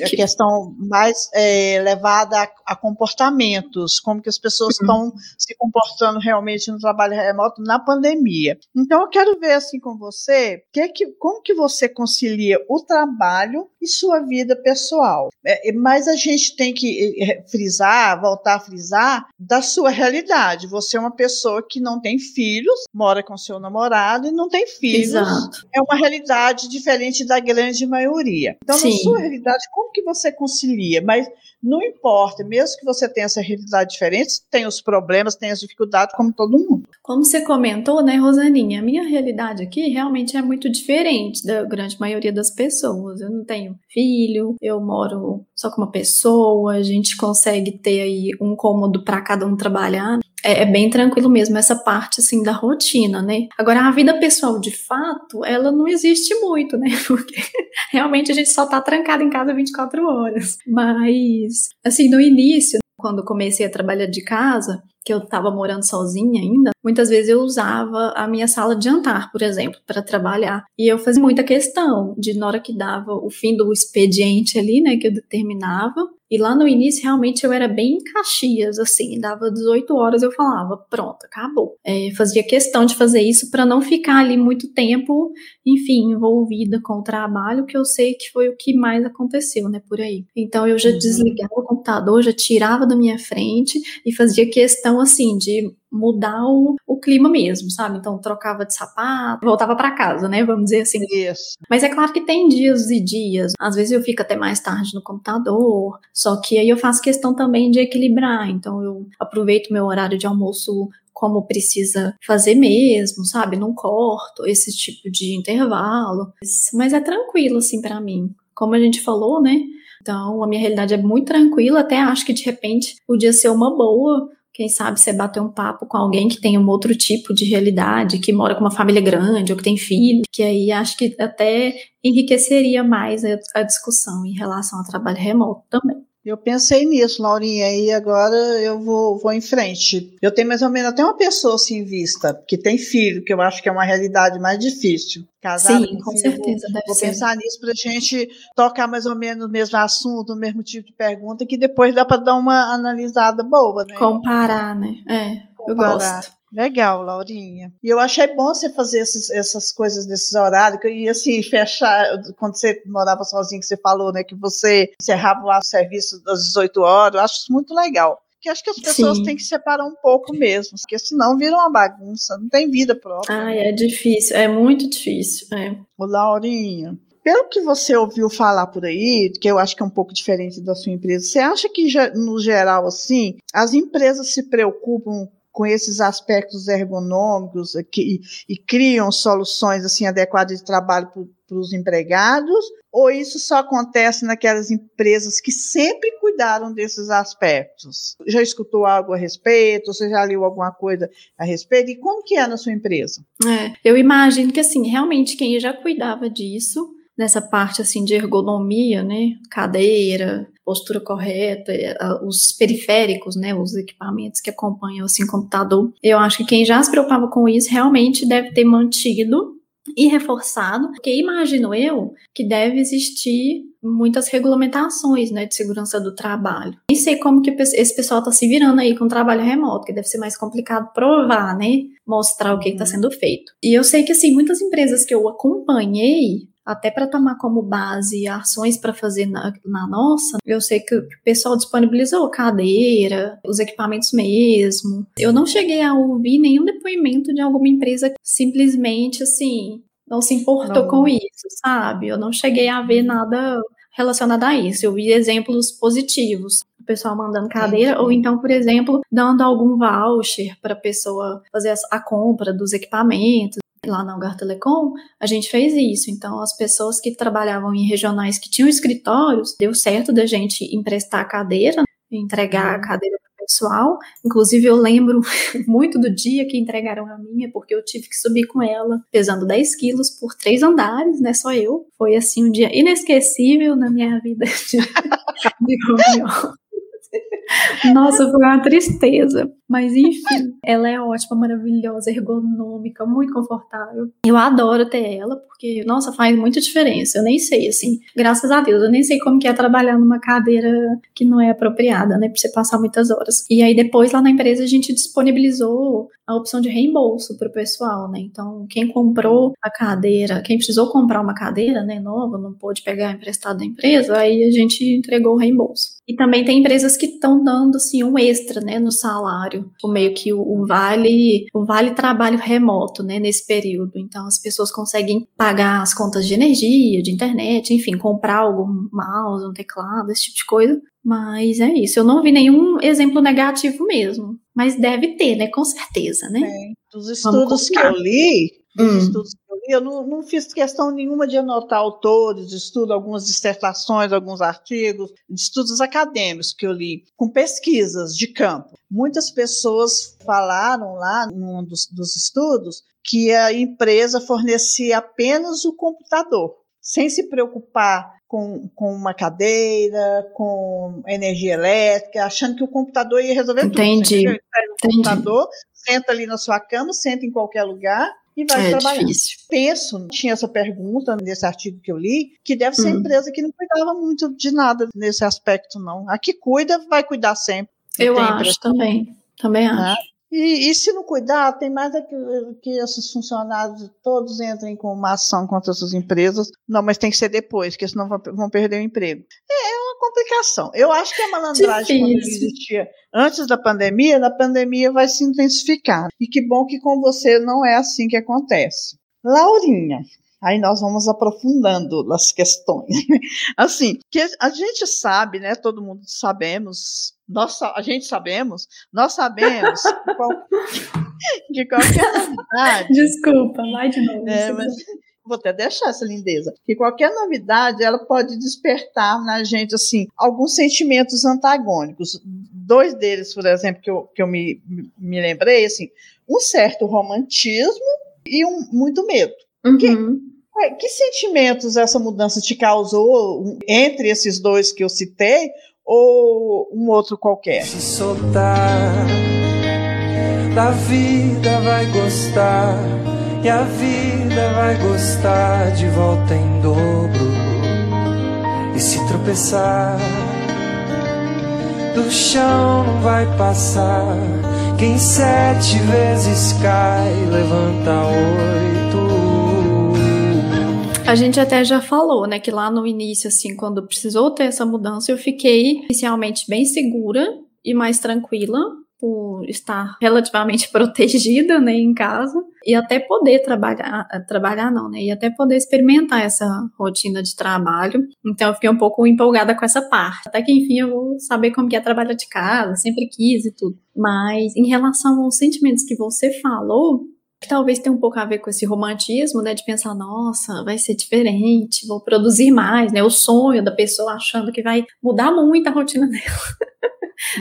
questão mais é, levada a, a, comportamentos, como que as pessoas uhum. estão se comportando realmente no trabalho remoto na pandemia. Então eu quero ver assim com você, que que, como que você concilia o trabalho e sua vida pessoal. É, mas a gente tem que é, frisar, voltar a frisar da sua realidade. Você é uma pessoa que não tem filhos, mora com seu namorado casado e não tem filhos. Exato. É uma realidade diferente da grande maioria. Então, Sim. na sua realidade, como que você concilia? Mas não importa, mesmo que você tenha essa realidade diferente, tem os problemas, tem as dificuldades, como todo mundo. Como você comentou, né, Rosaninha, a minha realidade aqui realmente é muito diferente da grande maioria das pessoas. Eu não tenho filho, eu moro só com uma pessoa, a gente consegue ter aí um cômodo para cada um trabalhar é, é, bem tranquilo mesmo essa parte assim da rotina, né? Agora a vida pessoal de fato, ela não existe muito, né? Porque realmente a gente só tá trancado em casa 24 horas. Mas assim, no início, quando comecei a trabalhar de casa, que eu estava morando sozinha ainda, muitas vezes eu usava a minha sala de jantar, por exemplo, para trabalhar. E eu fazia muita questão de, na hora que dava o fim do expediente ali, né, que eu determinava, e lá no início, realmente, eu era bem Caxias, assim, dava 18 horas eu falava, pronto, acabou. É, fazia questão de fazer isso para não ficar ali muito tempo, enfim, envolvida com o trabalho, que eu sei que foi o que mais aconteceu, né, por aí. Então, eu já uhum. desligava o computador, já tirava da minha frente e fazia questão, assim, de mudar o, o clima mesmo, sabe? Então trocava de sapato, voltava para casa, né? Vamos dizer assim. Isso. Mas é claro que tem dias e dias. Às vezes eu fico até mais tarde no computador, só que aí eu faço questão também de equilibrar. Então eu aproveito meu horário de almoço como precisa fazer mesmo, sabe? Não corto esse tipo de intervalo. Mas é tranquilo assim para mim. Como a gente falou, né? Então, a minha realidade é muito tranquila, até acho que de repente podia ser uma boa quem sabe você bater um papo com alguém que tem um outro tipo de realidade, que mora com uma família grande ou que tem filho, que aí acho que até enriqueceria mais a, a discussão em relação ao trabalho remoto também. Eu pensei nisso, Laurinha, e agora eu vou, vou em frente. Eu tenho mais ou menos até uma pessoa assim em vista, que tem filho, que eu acho que é uma realidade mais difícil. Casada Sim, com, com certeza. Vou, vou pensar nisso para a gente tocar mais ou menos no mesmo assunto, no mesmo tipo de pergunta, que depois dá para dar uma analisada boa, né? Comparar, né? É, Comparar. eu gosto. Legal, Laurinha. E eu achei bom você fazer esses, essas coisas nesses horários, e assim, fechar, quando você morava sozinho, que você falou, né, que você encerrava o serviço das 18 horas, eu acho isso muito legal que acho que as pessoas Sim. têm que separar um pouco mesmo, porque senão vira uma bagunça, não tem vida própria. Ai, é difícil, é muito difícil. É. O Laurinha, pelo que você ouviu falar por aí, que eu acho que é um pouco diferente da sua empresa, você acha que, no geral, assim, as empresas se preocupam com esses aspectos ergonômicos que, e criam soluções assim adequadas de trabalho para os empregados? Ou isso só acontece naquelas empresas que sempre cuidaram desses aspectos? Já escutou algo a respeito? Você já leu alguma coisa a respeito? E como que é na sua empresa? É, eu imagino que assim, realmente quem já cuidava disso nessa parte assim de ergonomia, né, cadeira, postura correta, eh, os periféricos, né, os equipamentos que acompanham assim computador. Eu acho que quem já se preocupava com isso realmente deve ter mantido e reforçado, porque imagino eu que deve existir muitas regulamentações, né, de segurança do trabalho. Nem sei como que esse pessoal está se virando aí com o trabalho remoto, que deve ser mais complicado provar, né, mostrar o que está uhum. sendo feito. E eu sei que assim muitas empresas que eu acompanhei até para tomar como base ações para fazer na, na, nossa, eu sei que o pessoal disponibilizou cadeira, os equipamentos mesmo. Eu não cheguei a ouvir nenhum depoimento de alguma empresa que simplesmente assim não se importou não. com isso, sabe? Eu não cheguei a ver nada relacionado a isso. Eu vi exemplos positivos. O pessoal mandando cadeira, ou então, por exemplo, dando algum voucher para a pessoa fazer a compra dos equipamentos lá na Algar Telecom, a gente fez isso. Então, as pessoas que trabalhavam em regionais que tinham escritórios, deu certo da gente emprestar a cadeira, entregar a uhum. cadeira para o pessoal. Inclusive, eu lembro muito do dia que entregaram a minha, porque eu tive que subir com ela, pesando 10 quilos por três andares, né? Só eu. Foi, assim, um dia inesquecível na minha vida de, de Nossa, foi uma tristeza. Mas enfim, ela é ótima, maravilhosa, ergonômica, muito confortável. Eu adoro ter ela, porque, nossa, faz muita diferença. Eu nem sei, assim, graças a Deus, eu nem sei como que é trabalhar numa cadeira que não é apropriada, né, pra você passar muitas horas. E aí depois lá na empresa a gente disponibilizou a opção de reembolso para o pessoal, né? Então, quem comprou a cadeira, quem precisou comprar uma cadeira, né, nova, não pôde pegar emprestado da empresa, aí a gente entregou o reembolso. E também tem empresas que estão dando assim um extra, né, no salário, o meio que o, o, vale, o vale trabalho remoto, né, nesse período. Então as pessoas conseguem pagar as contas de energia, de internet, enfim, comprar algum mouse, um teclado, esse tipo de coisa. Mas é isso. Eu não vi nenhum exemplo negativo mesmo, mas deve ter, né, com certeza, né? É, dos estudos que eu li, hum. estudos que eu li, eu não, não, fiz questão nenhuma de anotar autores de estudo, algumas dissertações, alguns artigos, de estudos acadêmicos que eu li, com pesquisas de campo. Muitas pessoas falaram lá num dos, dos estudos que a empresa fornecia apenas o computador, sem se preocupar com, com uma cadeira, com energia elétrica, achando que o computador ia resolver Entendi. tudo. Entendi. O computador, senta ali na sua cama, senta em qualquer lugar e vai é trabalhar. Difícil. Penso, tinha essa pergunta nesse artigo que eu li, que deve ser hum. empresa que não cuidava muito de nada nesse aspecto, não. A que cuida, vai cuidar sempre. Eu acho também. Também né? acho. E, e, se não cuidar, tem mais é que, que esses funcionários todos entrem com uma ação contra essas empresas. Não, mas tem que ser depois, porque senão vão, vão perder o emprego. É, é, uma complicação. Eu acho que a malandragem, quando existia antes da pandemia, na pandemia vai se intensificar. E que bom que com você não é assim que acontece. Laurinha, Aí nós vamos aprofundando as questões. Assim, que a gente sabe, né? Todo mundo sabemos, nós, a gente sabemos, nós sabemos de qualquer novidade. Desculpa, vai de novo. É, mas, vou até deixar essa lindeza, que qualquer novidade ela pode despertar na gente assim alguns sentimentos antagônicos. Dois deles, por exemplo, que eu, que eu me, me lembrei, assim, um certo romantismo e um muito medo. Uhum. Que, que sentimentos essa mudança te causou entre esses dois que eu citei ou um outro qualquer? Se soltar da vida vai gostar e a vida vai gostar de volta em dobro e se tropeçar do chão não vai passar quem sete vezes cai levanta oito a gente até já falou, né, que lá no início, assim, quando precisou ter essa mudança, eu fiquei inicialmente bem segura e mais tranquila por estar relativamente protegida, né, em casa e até poder trabalhar, trabalhar não, né, e até poder experimentar essa rotina de trabalho. Então eu fiquei um pouco empolgada com essa parte. Até que enfim eu vou saber como que é trabalhar de casa, sempre quis e tudo. Mas em relação aos sentimentos que você falou, que talvez tenha um pouco a ver com esse romantismo, né, de pensar, nossa, vai ser diferente, vou produzir mais, né, o sonho da pessoa achando que vai mudar muito a rotina dela.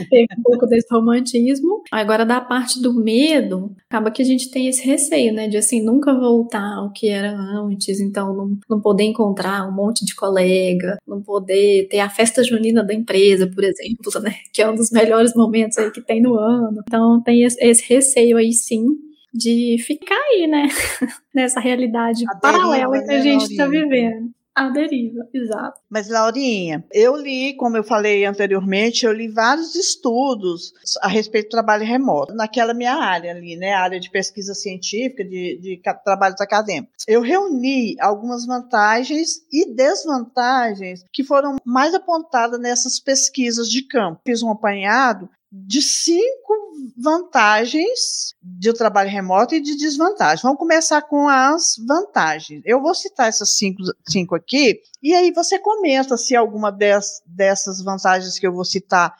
Tem um pouco desse romantismo. Agora, da parte do medo, acaba que a gente tem esse receio, né? De assim, nunca voltar ao que era antes, então não, não poder encontrar um monte de colega, não poder ter a festa junina da empresa, por exemplo, né? Que é um dos melhores momentos aí que tem no ano. Então tem esse, receio aí sim de ficar aí, né? Nessa realidade paralela que a né, gente está vivendo. A deriva, exato. Mas, Laurinha, eu li, como eu falei anteriormente, eu li vários estudos a respeito do trabalho remoto, naquela minha área ali, né? Área de pesquisa científica, de, de trabalhos acadêmicos. Eu reuni algumas vantagens e desvantagens que foram mais apontadas nessas pesquisas de campo. Fiz um apanhado de cinco vantagens do trabalho remoto e de desvantagens. Vamos começar com as vantagens. Eu vou citar essas cinco, cinco aqui, e aí você comenta se alguma des, dessas vantagens que eu vou citar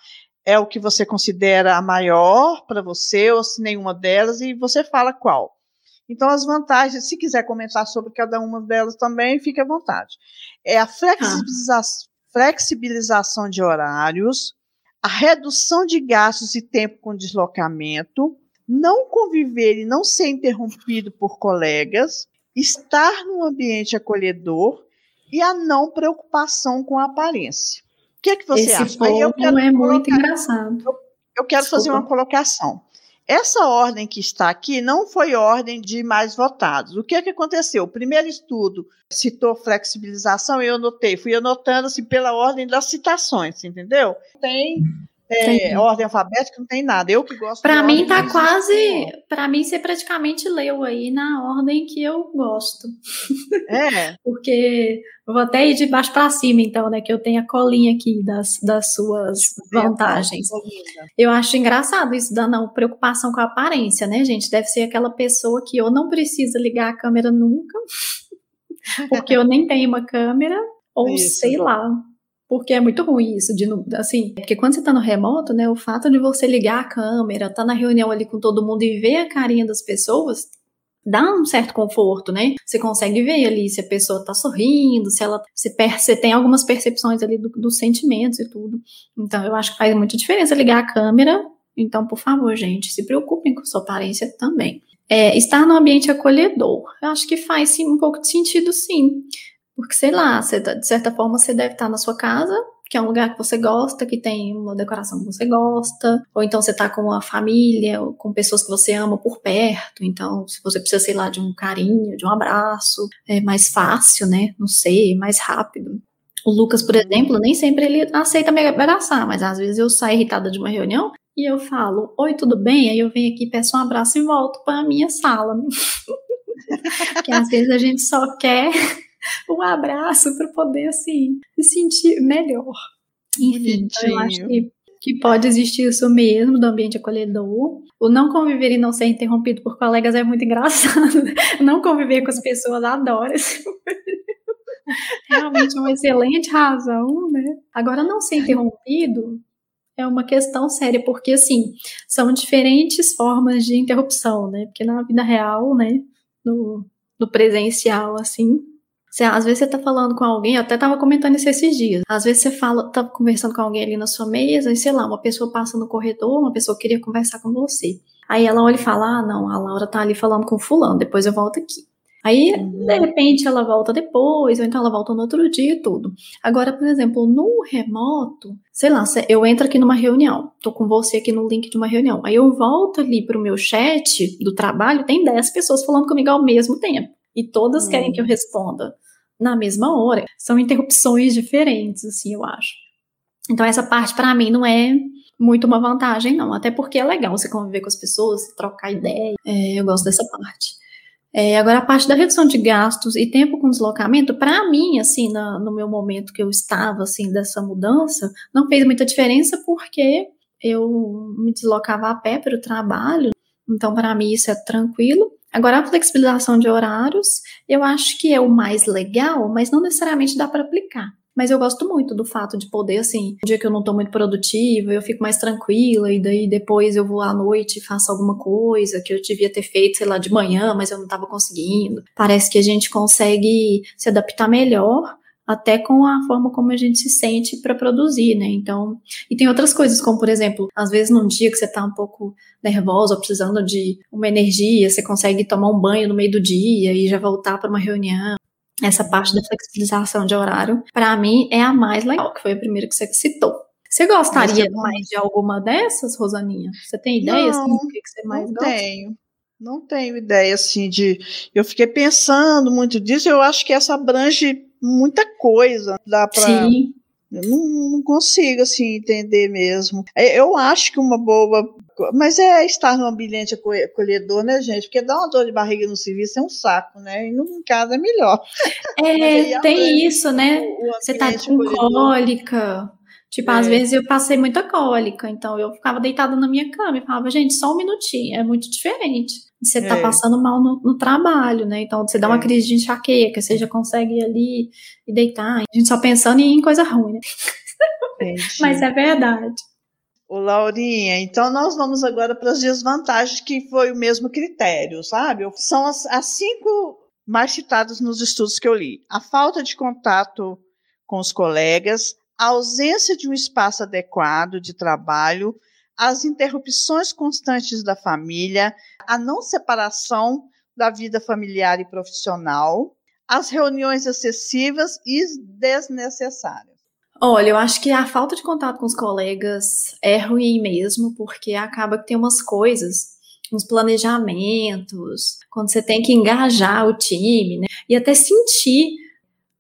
é o que você considera a maior para você, ou se nenhuma delas, e você fala qual. Então, as vantagens, se quiser comentar sobre cada uma delas também, fique à vontade. É a flexibiliza ah. flexibilização de horários, a redução de gastos e tempo com deslocamento, não conviver e não ser interrompido por colegas, estar num ambiente acolhedor e a não preocupação com a aparência. O que é que você Esse acha? Ponto eu quero é muito engraçado. Eu, eu quero Desculpa. fazer uma colocação. Essa ordem que está aqui não foi ordem de mais votados. O que é que aconteceu? O primeiro estudo citou flexibilização eu notei, fui anotando assim pela ordem das citações, entendeu? Tem é, ordem alfabética, não tem nada. Eu que gosto. Para mim tá quase, para mim você praticamente leu aí na ordem que eu gosto. É. Porque eu vou até ir de baixo para cima, então, né? Que eu tenho a colinha aqui das, das suas vantagens. Eu acho engraçado isso da não preocupação com a aparência, né, gente? Deve ser aquela pessoa que ou não precisa ligar a câmera nunca, porque eu nem tenho uma câmera, ou isso. sei lá, porque é muito ruim isso de assim, porque quando você tá no remoto, né, o fato de você ligar a câmera, tá na reunião ali com todo mundo e ver a carinha das pessoas, dá um certo conforto, né? Você consegue ver ali se a pessoa tá sorrindo, se ela se você tem algumas percepções ali do, dos sentimentos e tudo. Então eu acho que faz muita diferença ligar a câmera. Então, por favor, gente, se preocupem com sua aparência também. É, estar no ambiente acolhedor. Eu acho que faz sim, um pouco de sentido, sim. Porque, sei lá, você, tá, de certa forma você deve estar na sua casa, que é um lugar que você gosta, que tem uma decoração que você gosta, ou então você tá com uma família, ou com pessoas que você ama por perto, então se você precisa, sei lá, de um carinho, de um abraço, é mais fácil, né? Não sei, mais rápido. O Lucas, por exemplo, nem sempre ele aceita me abraçar, mas às vezes eu saio irritada de uma reunião e eu falo, oi, tudo bem? Aí eu venho aqui, peço um abraço e volto para a minha sala. Porque às vezes a gente só quer um abraço para poder, assim, se sentir melhor. Enfim, então eu acho que, que pode existir isso mesmo do ambiente acolhedor. O não conviver e não ser interrompido por colegas é muito engraçado. Não conviver com as pessoas adora esse Realmente é uma excelente razão, né? Agora, não ser interrompido é uma questão séria, porque, assim, são diferentes formas de interrupção, né? Porque na vida real, né, no, no presencial, assim, você, às vezes você tá falando com alguém, eu até tava comentando isso esses dias. Às vezes você fala, tá conversando com alguém ali na sua mesa, e sei lá, uma pessoa passa no corredor, uma pessoa queria conversar com você. Aí ela olha e fala: Ah, não, a Laura tá ali falando com fulano, depois eu volto aqui. Aí, uhum. de repente, ela volta depois, ou então ela volta no outro dia e tudo. Agora, por exemplo, no remoto, sei lá, eu entro aqui numa reunião, tô com você aqui no link de uma reunião. Aí eu volto ali pro meu chat do trabalho, tem 10 pessoas falando comigo ao mesmo tempo. E todas uhum. querem que eu responda na mesma hora. São interrupções diferentes, assim, eu acho. Então, essa parte, para mim, não é muito uma vantagem, não. Até porque é legal você conviver com as pessoas, trocar ideia. É, eu gosto dessa parte. É, agora, a parte da redução de gastos e tempo com deslocamento, para mim, assim, no meu momento que eu estava, assim, dessa mudança, não fez muita diferença porque eu me deslocava a pé para o trabalho, então para mim isso é tranquilo. Agora, a flexibilização de horários, eu acho que é o mais legal, mas não necessariamente dá para aplicar. Mas eu gosto muito do fato de poder, assim, um dia que eu não tô muito produtiva, eu fico mais tranquila, e daí depois eu vou à noite e faço alguma coisa que eu devia ter feito, sei lá, de manhã, mas eu não tava conseguindo. Parece que a gente consegue se adaptar melhor até com a forma como a gente se sente para produzir, né? Então, e tem outras coisas, como por exemplo, às vezes num dia que você tá um pouco nervosa ou precisando de uma energia, você consegue tomar um banho no meio do dia e já voltar para uma reunião. Essa parte da flexibilização de horário, para mim, é a mais legal, que foi a primeira que você citou. Você gostaria mais de alguma dessas, Rosaninha? Você tem ideia não, assim, do que, que você mais não gosta? tenho. Não tenho ideia assim de. Eu fiquei pensando muito disso. Eu acho que essa abrange muita coisa. Dá para. Sim. Eu não, não consigo assim entender mesmo. É, Eu acho que uma boa. Mas é estar num ambiente acolhe- acolhedor, né, gente? Porque dar uma dor de barriga no serviço é um saco, né? E no em casa é melhor. É, tem isso, né? O, o Você tá com acolhedor. cólica. Tipo, às É. vezes eu passei muita cólica, então eu ficava deitada na minha cama e falava, gente, só um minutinho, é muito diferente. Você tá É. passando mal no, no trabalho, né? Então você dá uma É. crise de enxaqueca, você já consegue ir ali e deitar. A gente só pensando em coisa ruim, né? Entendi. Mas é verdade. Ô, Laurinha, então nós vamos agora para as desvantagens, que foi o mesmo critério, sabe? São as, as cinco mais citadas nos estudos que eu li: a falta de contato com os colegas, a ausência de um espaço adequado de trabalho, as interrupções constantes da família, a não separação da vida familiar e profissional, as reuniões excessivas e desnecessárias. Olha, eu acho que a falta de contato com os colegas é ruim mesmo, porque acaba que tem umas coisas, uns planejamentos, quando você tem que engajar o time, né? E até sentir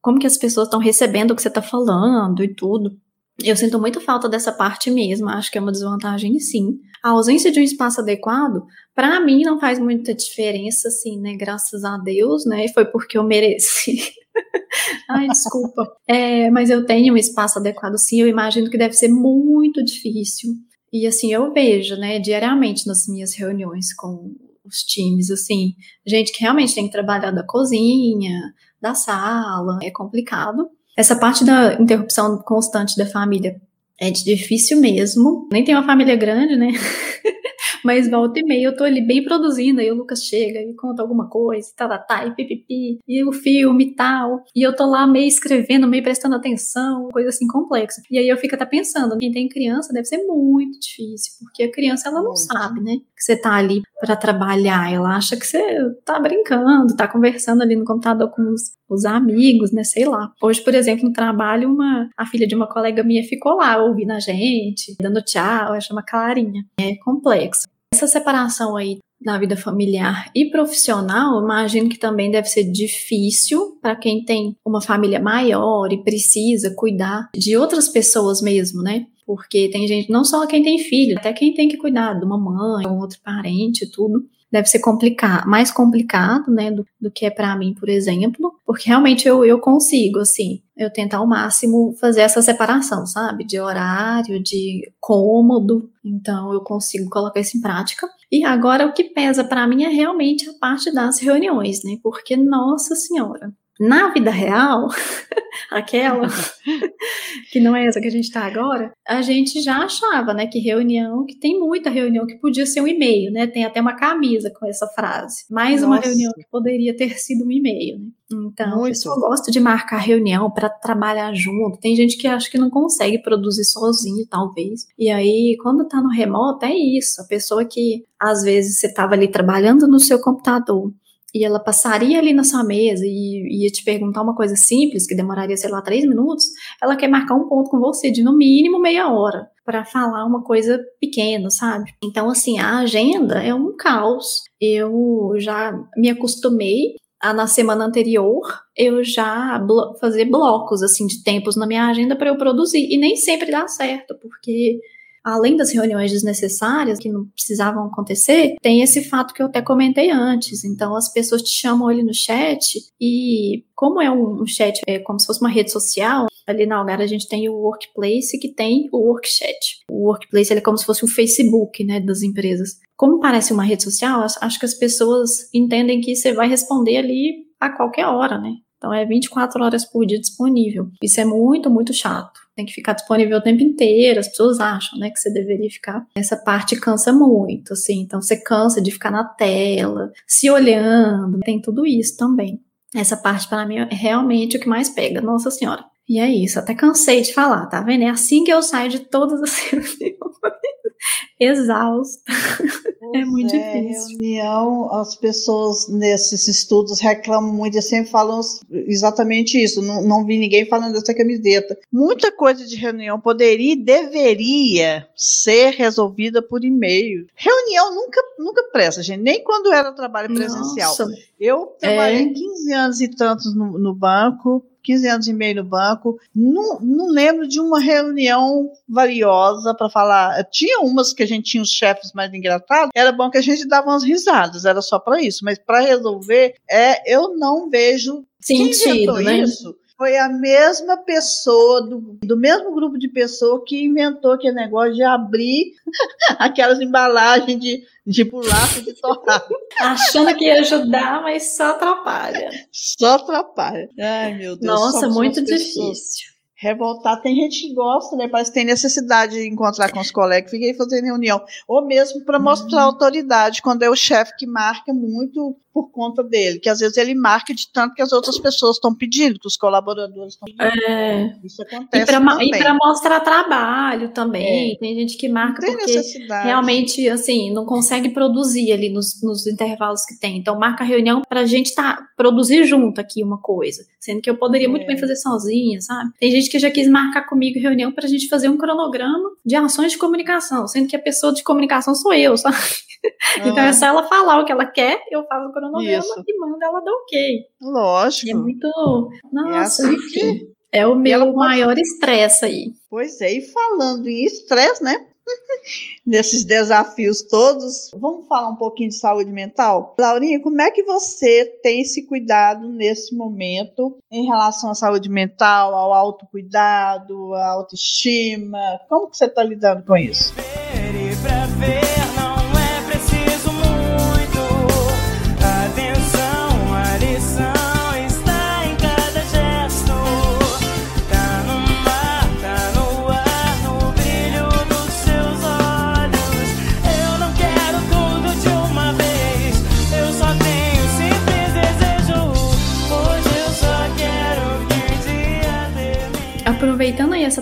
como que as pessoas estão recebendo o que você está falando e tudo. Eu sinto muito falta dessa parte mesmo, acho que é uma desvantagem sim. A ausência de um espaço adequado, para mim, não faz muita diferença, assim, né? Graças a Deus, né? E foi porque eu mereci. Ai, desculpa. É, mas eu tenho um espaço adequado, sim. Eu imagino que deve ser muito difícil. E assim, eu vejo, né, diariamente nas minhas reuniões com os times, assim, gente que realmente tem que trabalhar da cozinha, da sala, é complicado. Essa parte da interrupção constante da família é difícil mesmo. Nem tem uma família grande, né? Mas volta e meia eu tô ali bem produzindo, aí o Lucas chega e conta alguma coisa, e tal, tá, tá, e pipipi, e o filme e tal. E eu tô lá meio escrevendo, meio prestando atenção, coisa assim complexa. E aí eu fico até pensando, quem tem criança deve ser muito difícil, porque a criança ela não Muito. sabe, né? Que você tá ali para trabalhar, ela acha que você tá brincando, tá conversando ali no computador com os, os amigos, né? Sei lá. Hoje, por exemplo, no trabalho, uma, a filha de uma colega minha ficou lá ouvindo a gente, dando tchau, ela chama Clarinha. É complexo. Essa separação aí na vida familiar e profissional, imagino que também deve ser difícil para quem tem uma família maior e precisa cuidar de outras pessoas mesmo, né? Porque tem gente, não só quem tem filho, até quem tem que cuidar de uma mãe, um outro parente, tudo. Deve ser complicado, mais complicado, né, do, do que é para mim, por exemplo, porque realmente eu, eu consigo, assim, eu tento ao máximo fazer essa separação, sabe, de horário, de cômodo, então eu consigo colocar isso em prática. E agora o que pesa para mim é realmente a parte das reuniões, né, porque, nossa senhora, na vida real, aquela que não é essa que a gente está agora, a gente já achava, né, que reunião, que tem muita reunião que podia ser um e-mail, né? Tem até uma camisa com essa frase. Mais uma Nossa. reunião que poderia ter sido um e-mail, né? Então, Muito. o pessoal gosta de marcar reunião para trabalhar junto. Tem gente que acha que não consegue produzir sozinho, talvez. E aí, quando tá no remoto, é isso. A pessoa que às vezes você tava ali trabalhando no seu computador e ela passaria ali na sua mesa e ia te perguntar uma coisa simples, que demoraria, sei lá, três minutos, ela quer marcar um ponto com você de no mínimo meia hora para falar uma coisa pequena, sabe? Então, assim, a agenda é um caos. Eu já me acostumei a na semana anterior eu já blo fazer blocos assim de tempos na minha agenda para eu produzir e nem sempre dá certo, porque além das reuniões desnecessárias que não precisavam acontecer, tem esse fato que eu até comentei antes. Então, as pessoas te chamam ali no chat e, como é um, um chat, é como se fosse uma rede social, Ali na Algar a gente tem o Workplace que tem o Workchat. O Workplace é como se fosse o Facebook, né, das empresas. Como parece uma rede social, acho que as pessoas entendem que você vai responder ali a qualquer hora, né? Então é 24 horas por dia disponível. Isso é muito, muito chato. Tem que ficar disponível o tempo inteiro. As pessoas acham, né, que você deveria ficar. Essa parte cansa muito, assim. Então você cansa de ficar na tela, se olhando. Tem tudo isso também. Essa parte para mim é realmente o que mais pega. Nossa senhora. E é isso, até cansei de falar, tá vendo? É assim que eu saio de todas as reuniões. Exausta. é muito é, difícil. Reunião, as pessoas nesses estudos reclamam muito e sempre falam exatamente isso. Não, não vi ninguém falando dessa camiseta. Muita coisa de reunião poderia e deveria ser resolvida por e-mail. Reunião nunca, nunca presta, gente. Nem quando era trabalho presencial. Nossa. Eu trabalhei é. 15 anos e tantos no, no banco 15 anos e meio no banco. Não, não lembro de uma reunião valiosa para falar. Tinha umas que a gente tinha os chefes mais engraçados, era bom que a gente dava umas risadas, era só para isso. Mas para resolver, é, eu não vejo sentido, né? isso foi a mesma pessoa, do, do mesmo grupo de pessoas que inventou aquele negócio de abrir aquelas embalagens de, de bolacha de torrado. Achando que ia ajudar, mas só atrapalha. Só atrapalha. Ai, meu Deus. Nossa, muito difícil revoltar. Tem gente que gosta, né? Parece que tem necessidade de encontrar com os colegas, fiquei fazendo reunião. Ou mesmo para mostrar uhum. autoridade, quando é o chefe que marca muito por conta dele, que às vezes ele marca de tanto que as outras pessoas estão pedindo, que os colaboradores estão pedindo. É. Isso acontece. E para mostrar trabalho também. É. Tem gente que marca tem porque realmente assim não consegue produzir ali nos, nos intervalos que tem. Então marca reunião para a gente tá, produzir junto aqui uma coisa, sendo que eu poderia é. muito bem fazer sozinha, sabe? Tem gente que já quis marcar comigo reunião para a gente fazer um cronograma de ações de comunicação, sendo que a pessoa de comunicação sou eu, sabe? Uhum. Então é só ela falar o que ela quer, eu faço o cronograma Isso. e mando ela dar ok. Lógico. É muito. Nossa, é, assim que... é o meu maior estresse aí. Pois é, e falando em estresse, né? Nesses desafios todos, vamos falar um pouquinho de saúde mental? Laurinha, como é que você tem esse cuidado nesse momento em relação à saúde mental, ao autocuidado, à autoestima? Como que você está lidando com isso?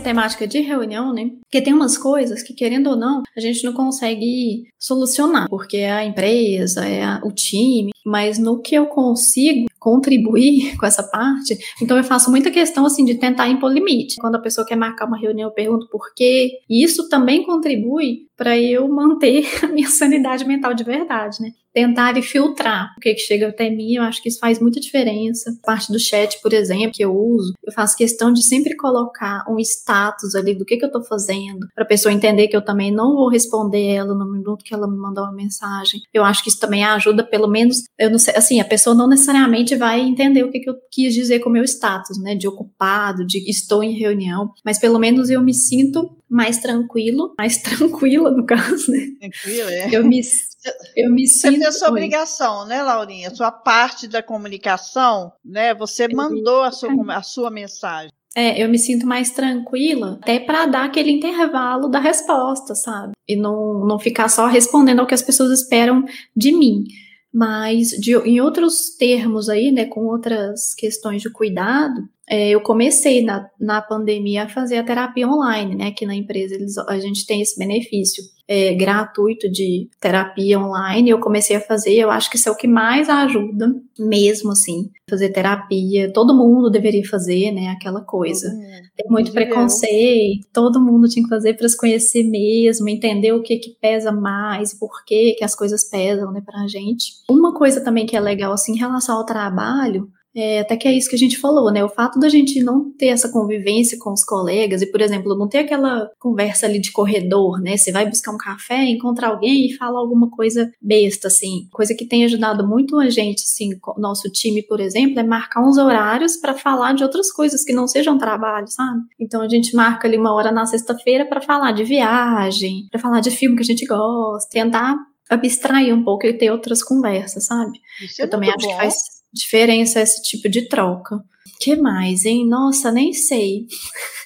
Temática de reunião, né? Porque tem umas coisas que, querendo ou não, a gente não consegue solucionar, porque é a empresa, é a, o time, mas no que eu consigo contribuir com essa parte, então eu faço muita questão assim de tentar impor limite. Quando a pessoa quer marcar uma reunião, eu pergunto por quê. E isso também contribui para eu manter a minha sanidade mental de verdade, né? Tentar e filtrar o que, que chega até mim, eu acho que isso faz muita diferença. Parte do chat, por exemplo, que eu uso, eu faço questão de sempre colocar um status ali do que, que eu tô fazendo, para a pessoa entender que eu também não vou responder ela no minuto que ela me mandou uma mensagem. Eu acho que isso também ajuda, pelo menos, eu não sei, assim, a pessoa não necessariamente vai entender o que, que eu quis dizer com o meu status, né? De ocupado, de estou em reunião, mas pelo menos eu me sinto mais tranquilo, mais tranquila no caso, né? Tranquila, é. Eu me, eu me você sinto. Você a sua obrigação, né, Laurinha? Sua parte da comunicação, né? Você mandou a sua, a sua mensagem. É, eu me sinto mais tranquila, até para dar aquele intervalo da resposta, sabe? E não, não ficar só respondendo ao que as pessoas esperam de mim. Mas de, em outros termos aí, né, com outras questões de cuidado, é, eu comecei na, na pandemia a fazer a terapia online, né? Aqui na empresa eles, a gente tem esse benefício é, gratuito de terapia online. Eu comecei a fazer, eu acho que isso é o que mais ajuda, mesmo assim, fazer terapia. Todo mundo deveria fazer, né? Aquela coisa. Tem muito preconceito, todo mundo tinha que fazer para se conhecer mesmo, entender o que que pesa mais, por que que as coisas pesam, né, pra gente. Uma coisa também que é legal, assim, em relação ao trabalho, É, até que é isso que a gente falou, né? O fato da gente não ter essa convivência com os colegas e, por exemplo, não ter aquela conversa ali de corredor, né? Você vai buscar um café, encontra alguém e fala alguma coisa besta, assim. Coisa que tem ajudado muito a gente, assim, nosso time, por exemplo, é marcar uns horários para falar de outras coisas que não sejam trabalho, sabe? Então a gente marca ali uma hora na sexta-feira para falar de viagem, para falar de filme que a gente gosta, tentar abstrair um pouco e ter outras conversas, sabe? Isso é Eu também acho bom. que faz diferença esse tipo de troca. que mais, hein? Nossa, nem sei.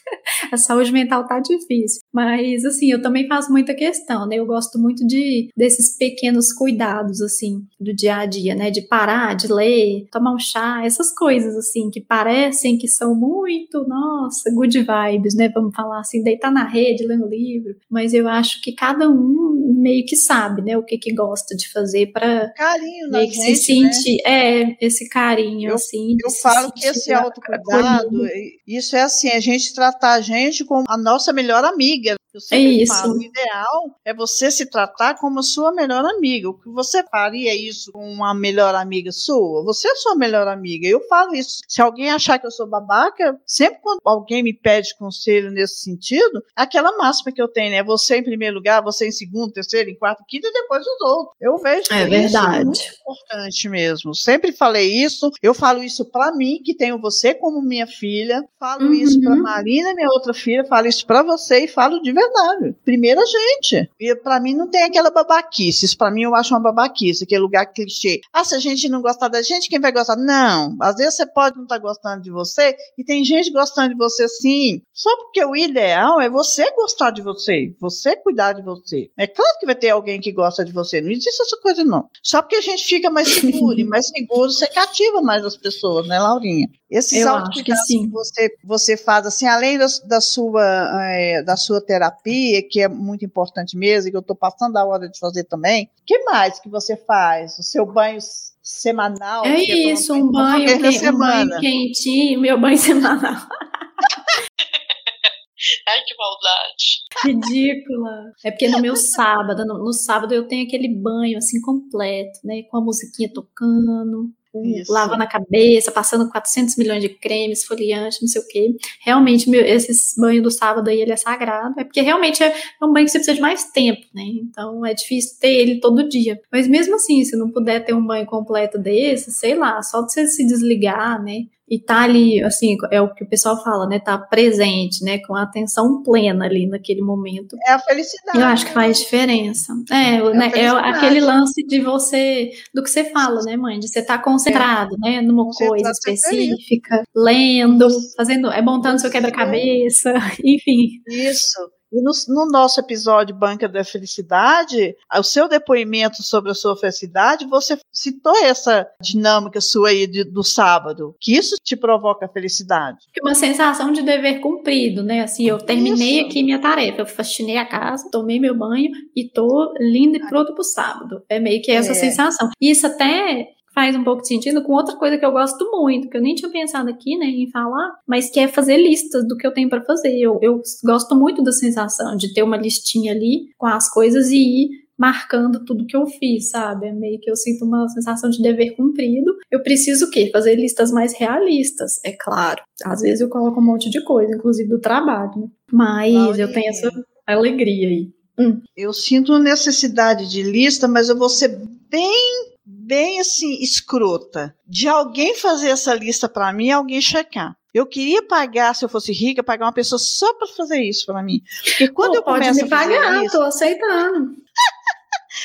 a saúde mental tá difícil. Mas, assim, eu também faço muita questão, né? Eu gosto muito de desses pequenos cuidados, assim, do dia a dia, né? De parar, de ler, tomar um chá, essas coisas, assim, que parecem que são muito, nossa, good vibes, né? Vamos falar assim, deitar na rede, um livro. Mas eu acho que cada um meio que sabe, né? O que que gosta de fazer para Carinho na meio que gente, se né? sentir, é, esse carinho, Eu- assim. Eu falo que esse autocuidado, acolhido. isso é assim, a gente tratar a gente como a nossa melhor amiga. Eu sempre É isso. falo, o ideal é você se tratar como a sua melhor amiga. O que você faria isso com uma melhor amiga sua? Você é sua melhor amiga. Eu falo isso. Se alguém achar que eu sou babaca, sempre quando alguém me pede conselho nesse sentido, aquela máxima que eu tenho, né? Você em primeiro lugar, você em segundo, terceiro, em quarto, quinto e depois os outros. Eu vejo É isso verdade. muito importante mesmo. Sempre falei isso. Eu falo isso pra mim, que tenho você como minha filha. Falo Uhum. isso pra Marina, minha outra filha. Falo isso pra você e falo de verdade. Primeira gente. E pra mim não tem aquela babaquice. Isso pra mim eu acho uma babaquice, aquele lugar clichê. Ah, se a gente não gostar da gente, quem vai gostar? Não. Às vezes você pode não estar gostando de você e tem gente gostando de você sim. Só porque o ideal é você gostar de você, você cuidar de você. É claro que vai ter alguém que gosta de você. Não existe essa coisa, não. Só porque a gente fica mais seguro e mais seguro, você cativa mais as pessoas, né, Laurinha? Esses Eu acho que sim. você, você faz, assim, além da, da sua, eh, da sua terapia, que é muito importante mesmo, e que eu estou passando a hora de fazer também, o que mais que você faz? O seu banho semanal? É toma isso, um banho, que- um banho quentinho, meu banho semanal. Ai, que maldade. Ridícula. É porque no meu sábado, no, no sábado eu tenho aquele banho assim completo, né? Com a musiquinha tocando, Isso. lavando a cabeça, passando 400 milhões de cremes, esfoliante, não sei o quê. Realmente, meu, esses banhos do sábado aí, ele é sagrado. É porque realmente é, é um banho que você precisa de mais tempo, né? Então é difícil ter ele todo dia. Mas mesmo assim, se não puder ter um banho completo desse, sei lá, só de você se desligar, né? E tá ali, assim, é o que o pessoal fala, né? Tá presente, né? Com a atenção plena ali naquele momento. É a felicidade. Eu acho que faz diferença. É, É né, é aquele lance de você, do que você fala, né, mãe? De você estar concentrado, né, numa Concentrado, coisa feliz. específica, lendo, fazendo, é montando seu Você- quebra-cabeça, enfim. Isso. E no, no nosso episódio Banca da Felicidade, o seu depoimento sobre a sua felicidade, você citou essa dinâmica sua aí de- do sábado, que isso te provoca felicidade. Uma sensação de dever cumprido, né? Assim, eu terminei Isso. aqui minha tarefa, eu faxinei a casa, tomei meu banho e tô linda e pronta pro sábado. É meio que essa É. sensação. E isso até faz um pouco de sentido com outra coisa que eu gosto muito, que eu nem tinha pensado aqui, né, em falar, mas que é fazer listas do que eu tenho para fazer. Eu, eu gosto muito da sensação de ter uma listinha ali com as coisas e ir marcando tudo que eu fiz, sabe? É meio que eu sinto uma sensação de dever cumprido. Eu preciso o quê? Fazer listas mais realistas, é claro. Às vezes eu coloco um monte de coisa, inclusive do trabalho, né? Mas eu tenho essa alegria aí. Eu sinto necessidade de lista, mas eu vou ser bem, bem assim, escrota. De alguém fazer essa lista para mim e alguém checar. Eu queria pagar, se eu fosse rica, pagar uma pessoa só para fazer isso para mim. Porque quando Pô, eu pode começo me a fazer pagar, lista, tô aceitando.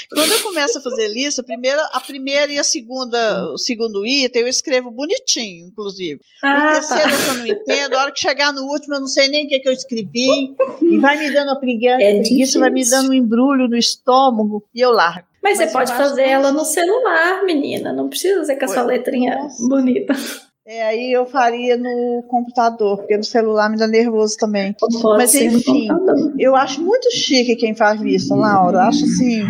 Quando eu começo a fazer lista, a primeira, a primeira e a segunda, o segundo item eu escrevo bonitinho, inclusive. o Ah, terceiro tá. eu não entendo, a hora que chegar no último eu não sei nem o que, que eu escrevi, e vai me dando a preguiça, É preguiça vai me dando um embrulho no estômago e eu largo. Mas, Mas você pode fazer que- ela no celular, menina. Não precisa ser com a sua Ué, letrinha nossa. bonita. É, aí eu faria no computador, porque no celular me dá nervoso também. Mas, enfim. Eu acho muito chique quem faz lista, Laura. Eu acho assim,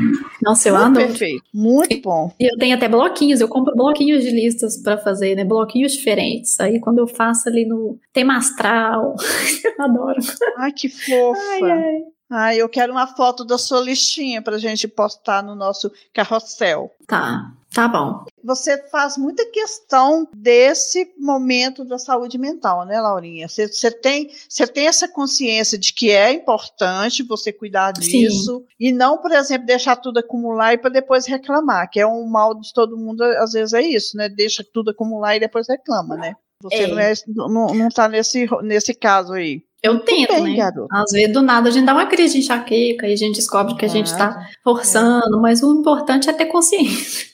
Nossa, eu adoro. perfeito, muito bom. E eu tenho até bloquinhos, eu compro bloquinhos de listas pra fazer, né? Bloquinhos diferentes. Aí quando eu faço ali no tema astral, eu adoro. Ai, que fofa. Ai, ai. Ah, eu quero uma foto da sua listinha para a gente postar no nosso carrossel. Tá, tá bom. Você faz muita questão desse momento da saúde mental, né, Laurinha? Você, você tem, você tem essa consciência de que é importante você cuidar disso Sim. e não, por exemplo, deixar tudo acumular e para depois reclamar, que é um mal de todo mundo, às vezes é isso, né? Deixa tudo acumular e depois reclama, né? Você É. não, é, não, não tá nesse, nesse caso aí. Eu tento, bem, né? garoto. Às vezes, do nada, a gente dá uma crise de enxaqueca e a gente descobre que a gente tá Ah, forçando, mas o importante é ter consciência,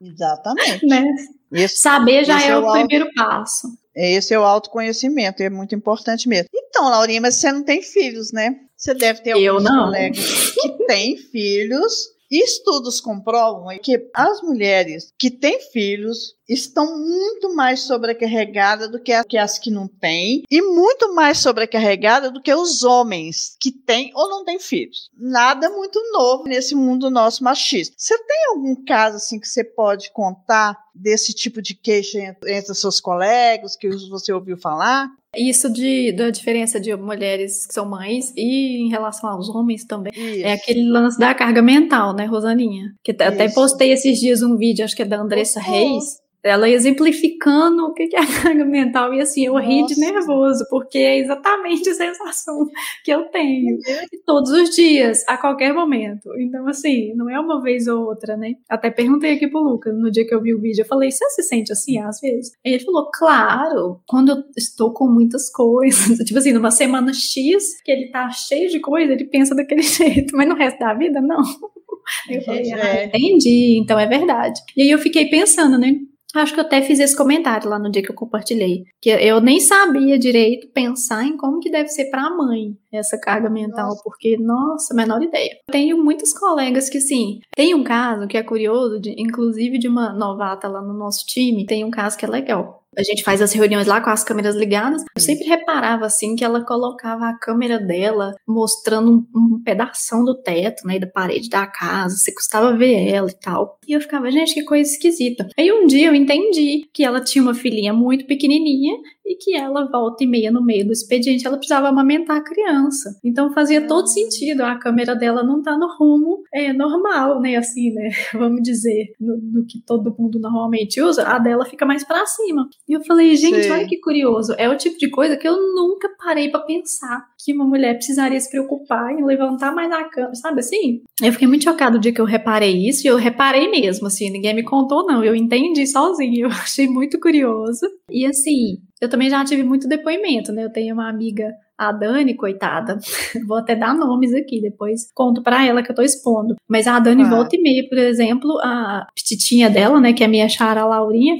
Exatamente. né? Esse, Saber já é é o o auto- primeiro passo. esse é o autoconhecimento, é muito importante mesmo. Então, Laurinha, mas você não tem filhos, né? Você deve ter alguns colegas que têm filhos. Estudos comprovam que as mulheres que têm filhos estão muito mais sobrecarregadas do que as que não têm, e muito mais sobrecarregadas do que os homens que têm ou não têm filhos. Nada muito novo nesse mundo nosso machista. Você tem algum caso assim que você pode contar desse tipo de queixa entre, entre seus colegas que você ouviu falar? Isso de, da diferença de mulheres que são mães e em relação aos homens também. É Isso. aquele lance da carga mental, né, Rosaninha? Que até- até Isso. postei esses dias um vídeo, acho que é da Andressa. Reis, ela exemplificando o que é carga mental. E assim, eu ri de Nossa. nervoso, porque é exatamente a sensação que eu tenho todos os dias, a qualquer momento. Então, assim, não é uma vez ou outra, né? Até perguntei aqui pro Lucas no dia que eu vi o vídeo, eu falei, você se sente assim às vezes? Aí ele falou, claro, quando eu estou com muitas coisas, tipo assim, numa semana X, que ele tá cheio de coisa, ele pensa daquele jeito, mas no resto da vida, não. Eu falei, ah, É. entendi, então é verdade. E aí eu fiquei pensando, né? Acho que eu até fiz esse comentário lá no dia que eu compartilhei. Que eu nem sabia direito pensar em como que deve ser para a mãe essa carga mental, Nossa. porque, nossa, menor ideia. Eu tenho muitas colegas que, sim, tem um caso que é curioso, de- inclusive de uma novata lá no nosso time, tem um caso que é legal. A gente faz as reuniões lá com as câmeras ligadas. Eu sempre reparava, assim, que ela colocava a câmera dela mostrando um, um pedação do teto, né, da parede da casa. Você custava ver ela e tal. E eu ficava, gente, que coisa esquisita. Aí um dia eu entendi que ela tinha uma filhinha muito pequenininha e que ela, volta e meia, no meio do expediente, ela precisava amamentar a criança. Então fazia todo sentido a câmera dela não tá no rumo é, normal, né? Assim, né? Vamos dizer, no, no que todo mundo normalmente usa, a dela fica mais pra cima. E eu falei, gente, Sei. olha que curioso. É o tipo de coisa que eu nunca parei pra pensar que uma mulher precisaria se preocupar em levantar mais a cama, sabe assim? Eu fiquei muito chocada o dia que eu reparei isso, e eu reparei mesmo, assim, ninguém me contou, não. Eu entendi sozinha, eu achei muito curioso. E assim, eu também já tive muito depoimento, né? Eu tenho uma amiga, a Dani, coitada, vou até dar nomes aqui, depois conto pra ela que eu tô expondo. Mas a Dani volta e meia, por exemplo, a petitinha dela, né, que é a minha chara Laurinha,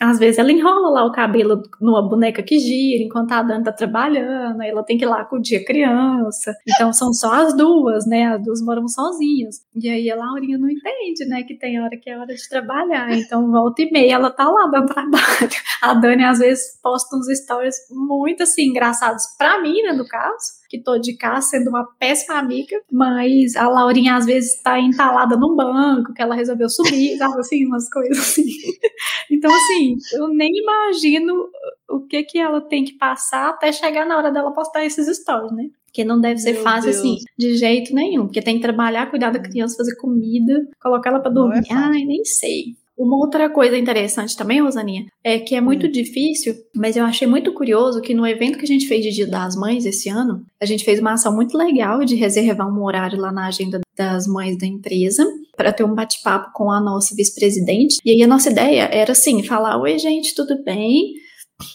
às vezes ela enrola lá o cabelo numa boneca que gira enquanto a Dani tá trabalhando, aí ela tem que ir lá acudir a criança. Então são só as duas, né? As duas moram sozinhas. E aí a Laurinha não entende, né? Que tem hora que é hora de trabalhar. Então volta e meia ela tá lá dando trabalho. A Dani às vezes posta uns stories muito assim engraçados pra mim, né? No caso que tô de cá sendo uma péssima amiga, mas a Laurinha às vezes tá entalada num banco, que ela resolveu subir, sabe assim, umas coisas assim. Então, assim, eu nem imagino o que que ela tem que passar até chegar na hora dela postar esses stories, né? Porque não deve ser Meu fácil Deus. assim, de jeito nenhum. Porque tem que trabalhar, cuidar da criança, fazer comida, colocar ela pra Não é dormir. fácil. Ai, nem sei. Uma outra coisa interessante também, Rosaninha, é que é muito Hum. difícil, mas eu achei muito curioso que no evento que a gente fez de Dia das Mães esse ano, a gente fez uma ação muito legal de reservar um horário lá na agenda das mães da empresa para ter um bate-papo com a nossa vice-presidente. E aí a nossa ideia era assim, falar: "Oi, gente, tudo bem?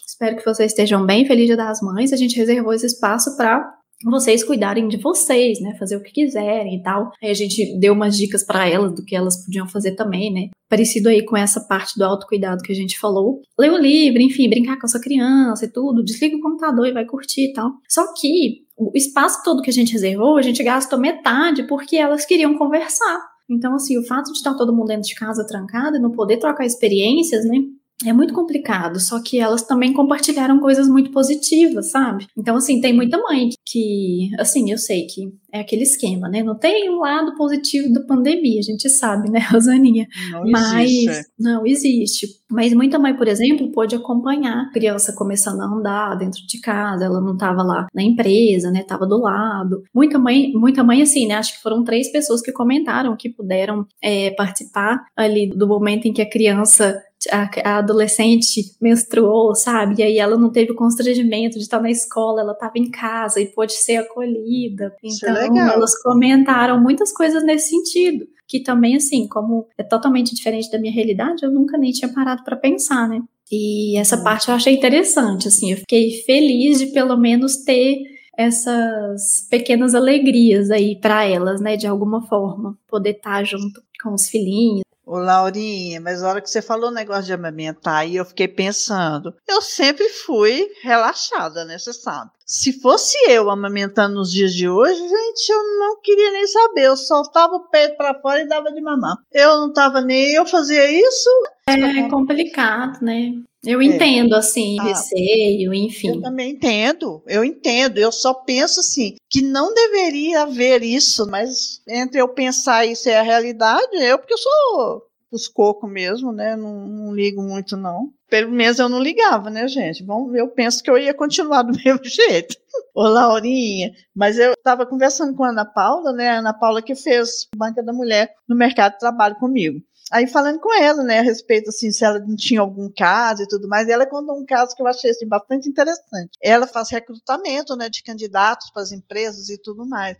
Espero que vocês estejam bem, feliz Dia das Mães". A gente reservou esse espaço para vocês cuidarem de vocês, né? Fazer o que quiserem e tal. Aí a gente deu umas dicas para elas do que elas podiam fazer também, né? Parecido aí com essa parte do autocuidado que a gente falou. Ler o livro, enfim, brincar com a sua criança e tudo. Desliga o computador e vai curtir e tal. Só que o espaço todo que a gente reservou, a gente gastou metade porque elas queriam conversar. Então, assim, o fato de estar todo mundo dentro de casa trancado e não poder trocar experiências, né? É muito complicado, só que elas também compartilharam coisas muito positivas, sabe? Então, assim, tem muita mãe que, assim, eu sei que é aquele esquema, né? Não tem um lado positivo da pandemia, a gente sabe, né, Rosaninha? Não Mas existe. não existe. Mas muita mãe, por exemplo, pôde acompanhar a criança começando a andar dentro de casa, ela não estava lá na empresa, né? Tava do lado. Muita mãe, muita mãe assim, né? Acho que foram três pessoas que comentaram que puderam é, participar ali do momento em que a criança a, adolescente menstruou, sabe? E aí ela não teve o constrangimento de estar na escola, ela estava em casa e pôde ser acolhida. É Então, legal. elas comentaram muitas coisas nesse sentido. Que também, assim, como é totalmente diferente da minha realidade, eu nunca nem tinha parado para pensar, né? E essa parte eu achei interessante, assim, eu fiquei feliz de pelo menos ter essas pequenas alegrias aí para elas, né, de alguma forma, poder estar junto com os filhinhos. Ô, Laurinha, mas a hora que você falou o negócio de amamentar, aí eu fiquei pensando. Eu sempre fui relaxada, né? Você sabe. Se fosse eu amamentando nos dias de hoje, gente, eu não queria nem saber. Eu soltava o peito para fora e dava de mamar. Eu não tava nem. Eu fazia isso. É complicado, né? Eu entendo, assim, Ah. receio, Eu enfim. também entendo. Eu entendo. Eu só penso assim que não deveria haver isso, mas entre eu pensar isso é a realidade, eu porque eu sou os cocos mesmo, né? Não, não ligo muito não. Pelo menos eu não ligava, né, gente? Bom, eu penso que eu ia continuar do mesmo jeito. Ô, Laurinha, mas eu estava conversando com a Ana Paula, né? A Ana Paula que fez Banca da Mulher no mercado de trabalho comigo. Aí falando com ela, né, a respeito assim, se ela não tinha algum caso e tudo mais, e ela contou um caso que eu achei assim, bastante interessante. Ela faz recrutamento, né, de candidatos para as empresas e tudo mais.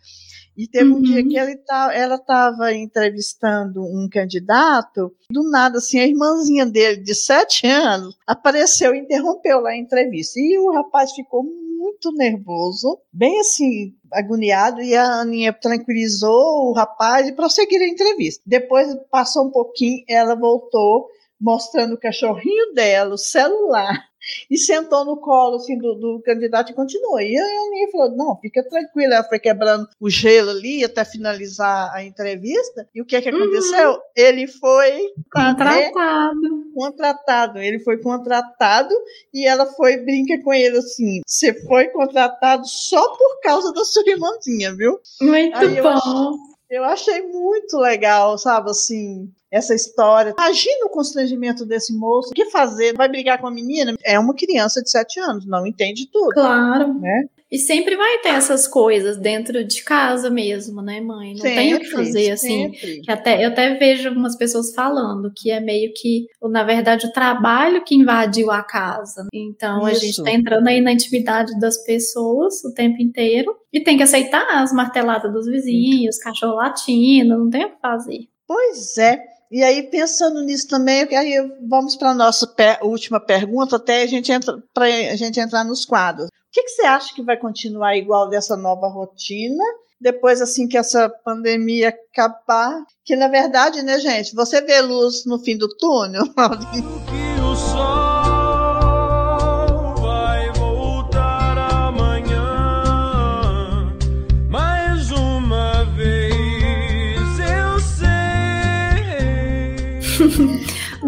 E teve um Uhum. dia que ela tá- ela estava entrevistando um candidato, do nada, assim, a irmãzinha dele, de sete anos, apareceu e interrompeu lá a entrevista. E o rapaz ficou muito nervoso, bem assim, agoniado, e a Aninha tranquilizou o rapaz e prosseguiram a entrevista. Depois passou um pouquinho, ela voltou mostrando o cachorrinho dela, o celular, e sentou no colo assim, do, do candidato e continuou. E a Aninha falou: não, fica tranquila. Ela foi quebrando o gelo ali até finalizar a entrevista. E o que é que aconteceu? Ele foi né, Contratado. contratado. Ele foi contratado e ela foi brinca com ele assim: você foi contratado só por causa da sua irmãzinha, viu? Muito Aí bom. Eu achei muito legal, sabe, assim, essa história. Imagina o constrangimento desse moço. O que fazer? Vai brigar com a menina? É uma criança de sete anos, não entende tudo, Claro. né? E sempre vai ter essas coisas dentro de casa mesmo, né, mãe? Não tem o que fazer, assim. sempre. Que até, eu até vejo umas pessoas falando que é meio que, na verdade, o trabalho que invadiu a casa. Então a gente Isso. tá entrando aí na intimidade das pessoas o tempo inteiro e tem que aceitar as marteladas dos vizinhos, cachorro latindo, não tem o que fazer. Pois é. E aí, pensando nisso também, aí vamos para a nossa pe- última pergunta, até a gente entra a gente entrar nos quadros. O que, que você acha que vai continuar igual dessa nova rotina? Depois, assim, que essa pandemia acabar, que na verdade, né, gente, você vê luz no fim do túnel,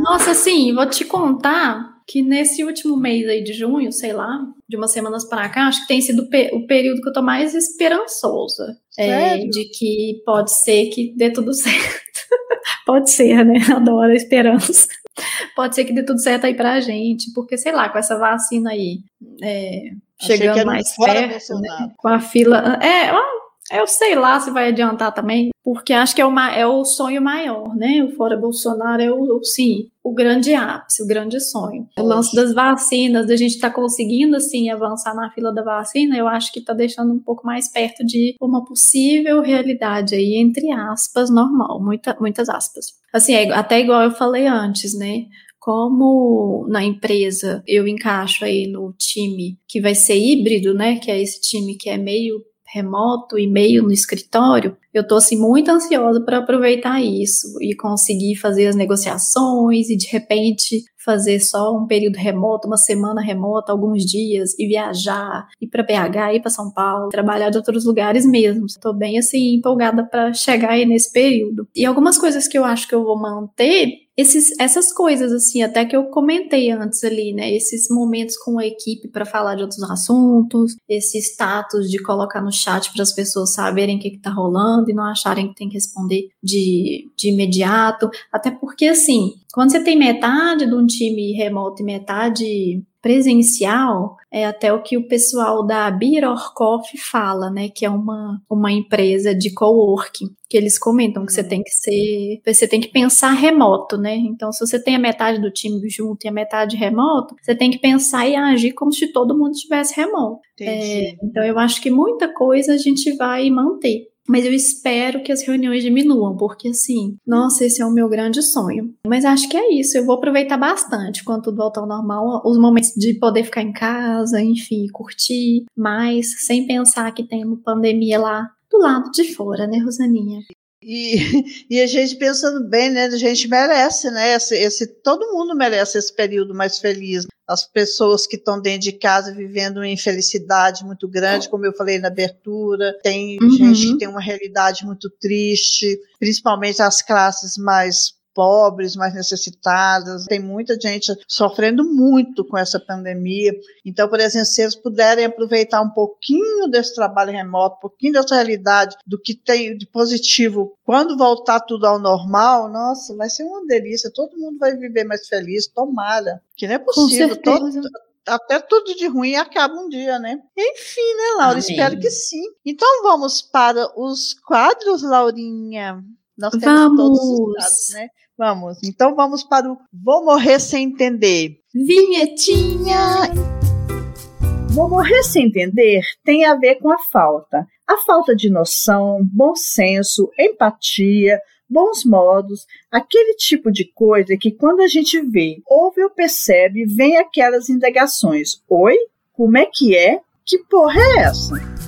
Nossa, assim, vou te contar que nesse último mês aí de junho, sei lá, de umas semanas pra cá, acho que tem sido o pe- o período que eu tô mais esperançosa. É, de que pode ser que dê tudo certo. pode ser, né? Adoro a esperança. Pode ser que dê tudo certo aí pra gente, porque sei lá, com essa vacina aí é, chegando mais perto, né? Com a fila. É, ó, eu sei lá se vai adiantar também, porque acho que é o, é o sonho maior, né? O Fora Bolsonaro é o, sim, o grande ápice, o grande sonho. O lance das vacinas, da gente estar conseguindo, assim, avançar na fila da vacina, eu acho que tá deixando um pouco mais perto de uma possível realidade aí, entre aspas, normal, muita, muitas aspas. Assim, é até igual eu falei antes, né? Como na empresa eu encaixo aí no time que vai ser híbrido, né? Que é esse time que é meio remoto e meio no escritório, eu tô assim muito ansiosa para aproveitar isso e conseguir fazer as negociações e de repente fazer só um período remoto, uma semana remota, alguns dias e viajar, ir para BH, ir para São Paulo, trabalhar de outros lugares mesmo. Tô bem assim empolgada para chegar aí nesse período. E algumas coisas que eu acho que eu vou manter esses, essas coisas, assim, até que eu comentei antes ali, né? Esses momentos com a equipe para falar de outros assuntos, esse status de colocar no chat para as pessoas saberem o que, está rolando e não acharem que tem que responder de, de imediato. Até porque, assim, quando você tem metade de um time remoto e metade presencial, é até o que o pessoal da Birorkoff fala, né, que é uma, uma empresa de coworking, que eles comentam que você uhum. tem que ser, você tem que pensar remoto, né? Então, se você tem a metade do time junto e a metade remoto, você tem que pensar e agir como se todo mundo estivesse remoto. É, então, eu acho que muita coisa a gente vai manter. Mas eu espero que as reuniões diminuam, porque assim, nossa, esse é o meu grande sonho. Mas acho que é isso, eu vou aproveitar bastante quando tudo voltar ao normal, os momentos de poder ficar em casa, enfim, curtir mais, sem pensar que tem uma pandemia lá do lado de fora, né, Rosaninha? E, e a gente pensando bem, né? A gente merece, né? Esse, esse, todo mundo merece esse período mais feliz. As pessoas que estão dentro de casa vivendo uma infelicidade muito grande, como eu falei na abertura, tem uhum. gente que tem uma realidade muito triste, principalmente as classes mais pobres, mais necessitadas. Tem muita gente sofrendo muito com essa pandemia. Então, por exemplo, se eles puderem aproveitar um pouquinho desse trabalho remoto, um pouquinho dessa realidade, do que tem de positivo, quando voltar tudo ao normal, nossa, vai ser uma delícia. Todo mundo vai viver mais feliz, tomara. Que não é possível. Todo, até tudo de ruim acaba um dia, né? Enfim, né, Laura? Amém. Espero que sim. Então vamos para os quadros, Laurinha. Nós temos vamos. todos os dados, né? Vamos. Então vamos para o Vou Morrer Sem Entender. Vinhetinha! Vou morrer sem entender tem a ver com a falta. A falta de noção, bom senso, empatia, bons modos, aquele tipo de coisa que quando a gente vê, ouve ou percebe, vem aquelas indagações. Oi? Como é que é? Que porra é essa?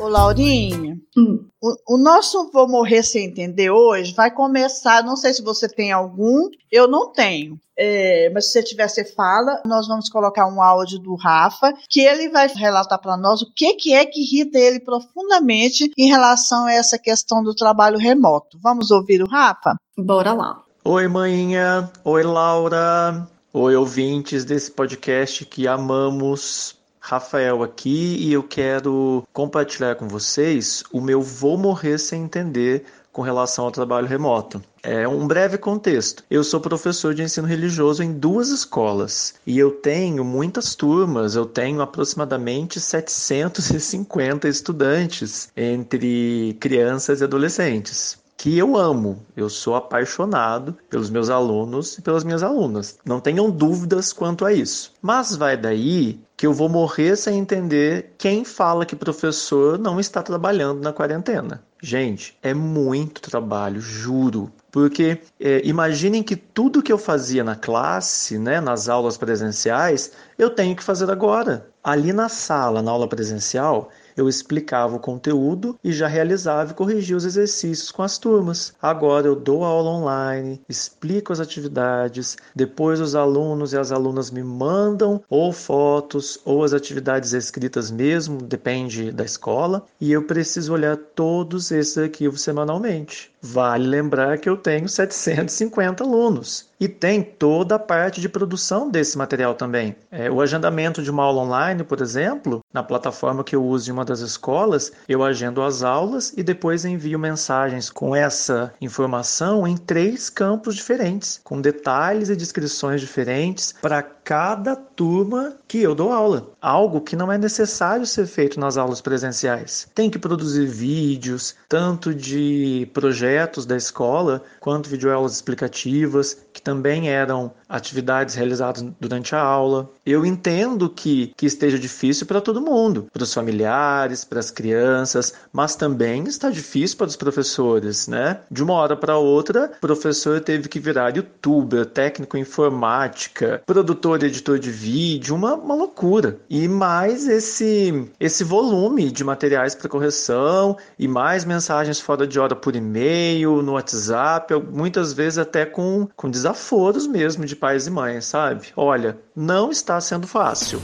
Ô Laurinha, hum. o, o, nosso Vou Morrer Sem Entender hoje vai começar, não sei se você tem algum, eu não tenho. É, mas se você tiver, você fala. Nós vamos colocar um áudio do Rafa, que ele vai relatar para nós o que, que é que irrita ele profundamente em relação a essa questão do trabalho remoto. Vamos ouvir o Rafa? Bora lá. Oi, manhinha. Oi, Laura. Oi, ouvintes desse podcast que amamos Rafael aqui e eu quero compartilhar com vocês o meu vou morrer sem entender com relação ao trabalho remoto. É um breve contexto. Eu sou professor de ensino religioso em duas escolas e eu tenho muitas turmas, eu tenho aproximadamente 750 estudantes entre crianças e adolescentes que eu amo. Eu sou apaixonado pelos meus alunos e pelas minhas alunas. Não tenham dúvidas quanto a isso. Mas vai daí que eu vou morrer sem entender quem fala que professor não está trabalhando na quarentena. Gente, é muito trabalho, juro. Porque é, imaginem que tudo que eu fazia na classe, né, nas aulas presenciais, eu tenho que fazer agora. Ali na sala, na aula presencial, eu explicava o conteúdo e já realizava e corrigia os exercícios com as turmas. Agora eu dou aula online, explico as atividades, depois os alunos e as alunas me mandam ou fotos ou as atividades escritas mesmo, depende da escola, e eu preciso olhar todos esses arquivos semanalmente. Vale lembrar que eu tenho 750 alunos e tem toda a parte de produção desse material também. É, o agendamento de uma aula online, por exemplo, na plataforma que eu uso em uma das escolas, eu agendo as aulas e depois envio mensagens com essa informação em três campos diferentes, com detalhes e descrições diferentes para cada turma que eu dou aula. Algo que não é necessário ser feito nas aulas presenciais. Tem que produzir vídeos, tanto de projetos da escola, quanto videoaulas explicativas, que também eram atividades realizadas durante a aula. Eu entendo que, que esteja difícil para todo mundo, para os familiares, para as crianças, mas também está difícil para os professores, né? De uma hora para outra, o professor teve que virar youtuber, técnico em informática, produtor e editor de vídeo, uma, uma loucura. E mais esse, esse volume de materiais para correção e mais mensagens fora de hora por e-mail, no WhatsApp, muitas vezes até com, com desaforos mesmo de pais e mães, sabe? Olha, não está sendo fácil.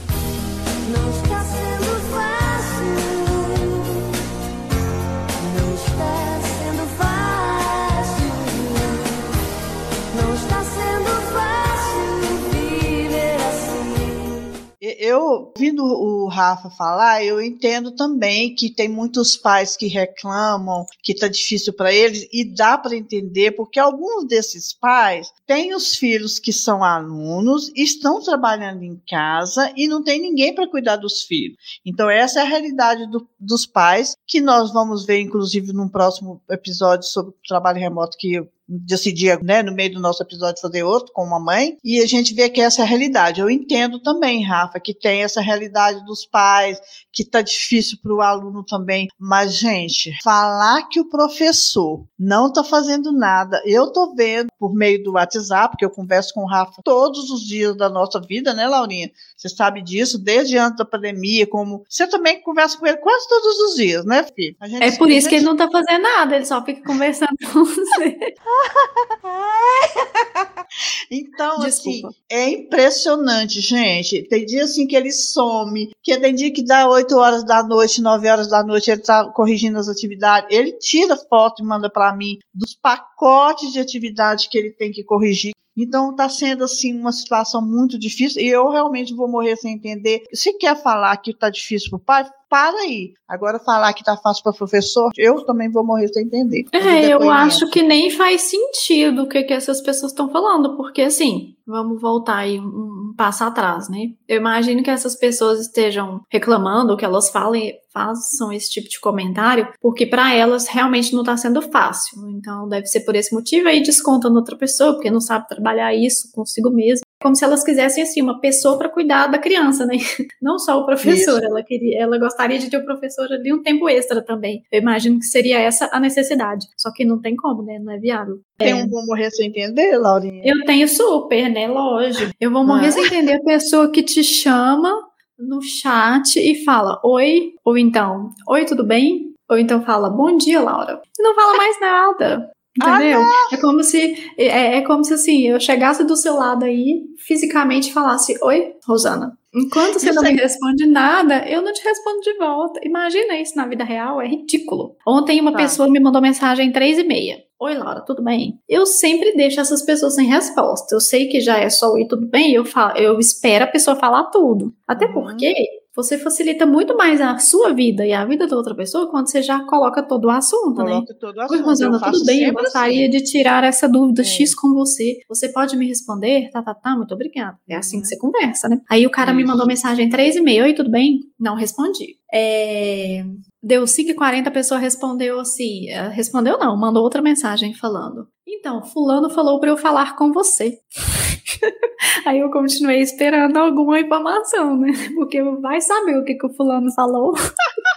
Não eu, ouvindo o Rafa falar, eu entendo também que tem muitos pais que reclamam que está difícil para eles e dá para entender porque alguns desses pais têm os filhos que são alunos, estão trabalhando em casa e não tem ninguém para cuidar dos filhos. Então essa é a realidade do, dos pais que nós vamos ver inclusive num próximo episódio sobre o trabalho remoto que decidir, né, no meio do nosso episódio, fazer outro com uma mãe, e a gente vê que essa é a realidade. Eu entendo também, Rafa, que tem essa realidade dos pais, que tá difícil para o aluno também, mas, gente, falar que o professor não tá fazendo nada, eu tô vendo por meio do WhatsApp, porque eu converso com o Rafa todos os dias da nossa vida, né, Laurinha? Você sabe disso, desde antes da pandemia, como você também conversa com ele quase todos os dias, né, filho? é por isso que ele não tá fazendo nada, ele só fica conversando com você. então, assim, Desculpa. assim, é impressionante, gente. Tem dia assim que ele some, que tem dia que dá 8 horas da noite, 9 horas da noite, ele tá corrigindo as atividades. Ele tira foto e manda para mim dos pacotes de atividade que ele tem que corrigir. Então está sendo assim uma situação muito difícil e eu realmente vou morrer sem entender. Se quer falar que está difícil para o pai, para aí. Agora falar que está fácil para o professor, eu também vou morrer sem entender. É, eu acho que nem faz sentido o que, que essas pessoas estão falando, porque assim, vamos voltar aí um, um passo atrás, né? Eu imagino que essas pessoas estejam reclamando, que elas falem, façam esse tipo de comentário, porque para elas realmente não está sendo fácil. Então deve ser por esse motivo aí desconta outra pessoa, porque não sabe trabalhar isso consigo mesmo como se elas quisessem assim uma pessoa para cuidar da criança, né? Não só o professor, ela queria, ela gostaria de ter o professor ali um tempo extra também. Eu imagino que seria essa a necessidade. Só que não tem como, né? Não é viável. Tem é. um vou morrer sem entender, Laurinha? Eu tenho super, né? Lógico. Eu vou morrer ah. sem entender a pessoa que te chama no chat e fala oi, ou então, oi, tudo bem? Ou então fala, bom dia, Laura. E não fala mais nada. Entendeu? Ah, é como se é, é, como se assim, eu chegasse do seu lado aí, fisicamente falasse: Oi, Rosana. Enquanto você não me responde nada, eu não te respondo de volta. Imagina isso na vida real, é ridículo. Ontem uma tá. pessoa me mandou mensagem três e meia. Oi, Laura, tudo bem? Eu sempre deixo essas pessoas sem resposta. Eu sei que já é só oi, tudo bem, eu falo, eu espero a pessoa falar tudo. Até uhum. porque você facilita muito mais a sua vida e a vida da outra pessoa quando você já coloca todo o assunto, né? coloca né? todo o assunto. Oi, Rosana, tudo bem? Eu gostaria assim. de tirar essa dúvida é. X com você. Você pode me responder? Tá, tá, tá, muito obrigada. É assim que uhum. você conversa, né? Aí o cara me mandou mensagem três e meia. Oi, tudo bem? Não respondi. É... Deu 5 e 40 a pessoa respondeu assim. Eh, respondeu não, mandou outra mensagem falando. Então, fulano falou para eu falar com você. Aí eu continuei esperando alguma informação, né? Porque vai saber o que, que o fulano falou.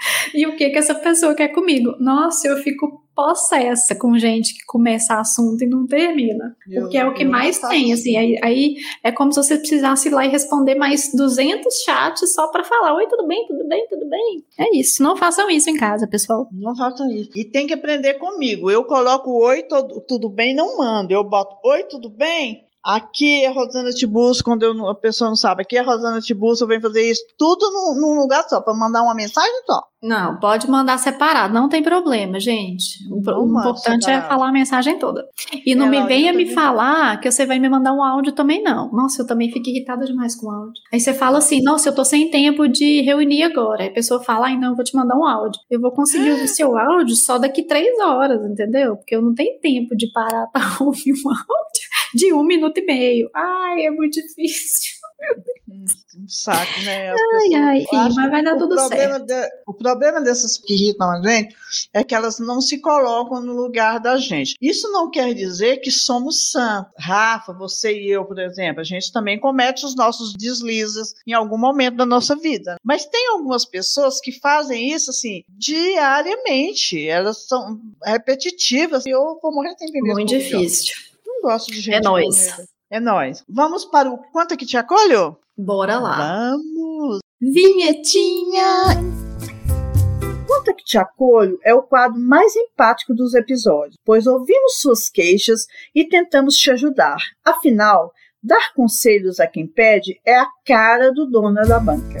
e o que que essa pessoa quer comigo. Nossa, eu fico possessa com gente que começa assunto e não termina. Meu porque é o que mais tem, assim. Aí, aí, é como se você precisasse ir lá e responder mais 200 chats só para falar: Oi, tudo bem, tudo bem, tudo bem. É isso. Não façam isso em casa, pessoal. Não façam isso. E tem que aprender comigo. Eu coloco Oi, tudo, tudo bem, não mando. Eu boto Oi, tudo bem? Aqui é Rosana Tibus, quando eu, a pessoa não sabe, aqui é Rosana Tibus, eu venho fazer isso tudo num, num lugar só, para mandar uma mensagem só. Não, pode mandar separado, não tem problema, gente. O, o importante é separado. é falar a mensagem toda. E não é, me venha me falar que você vai me mandar um áudio também, não. Nossa, eu também fico irritada demais com áudio. Aí você fala assim, nossa, eu tô sem tempo de reunir agora. Aí a pessoa fala, ai não, eu vou te mandar um áudio. Eu vou conseguir ouvir seu áudio só daqui três horas, entendeu? Porque eu não tenho tempo de parar pra ouvir um áudio de um minuto e meio. Ai, é muito difícil. Um, saco, né? As ai, ai, sim, mas vai dar tudo certo. De, o problema dessas que irritam a gente é que elas não se colocam no lugar da gente. Isso não quer dizer que somos santos. Rafa, você e eu, por exemplo, a gente também comete os nossos deslizes em algum momento da nossa vida. Mas tem algumas pessoas que fazem isso assim diariamente. Elas são repetitivas. E eu vou morrer sem entender. Muito difícil. Não gosto de gente. É nóis. É nóis. Vamos para o Quanto é que te acolho? Bora lá. Vamos. Vinhetinha. Quanto é que te acolho é o quadro mais empático dos episódios, pois ouvimos suas queixas e tentamos te ajudar. Afinal, dar conselhos a quem pede é a cara do dono da banca.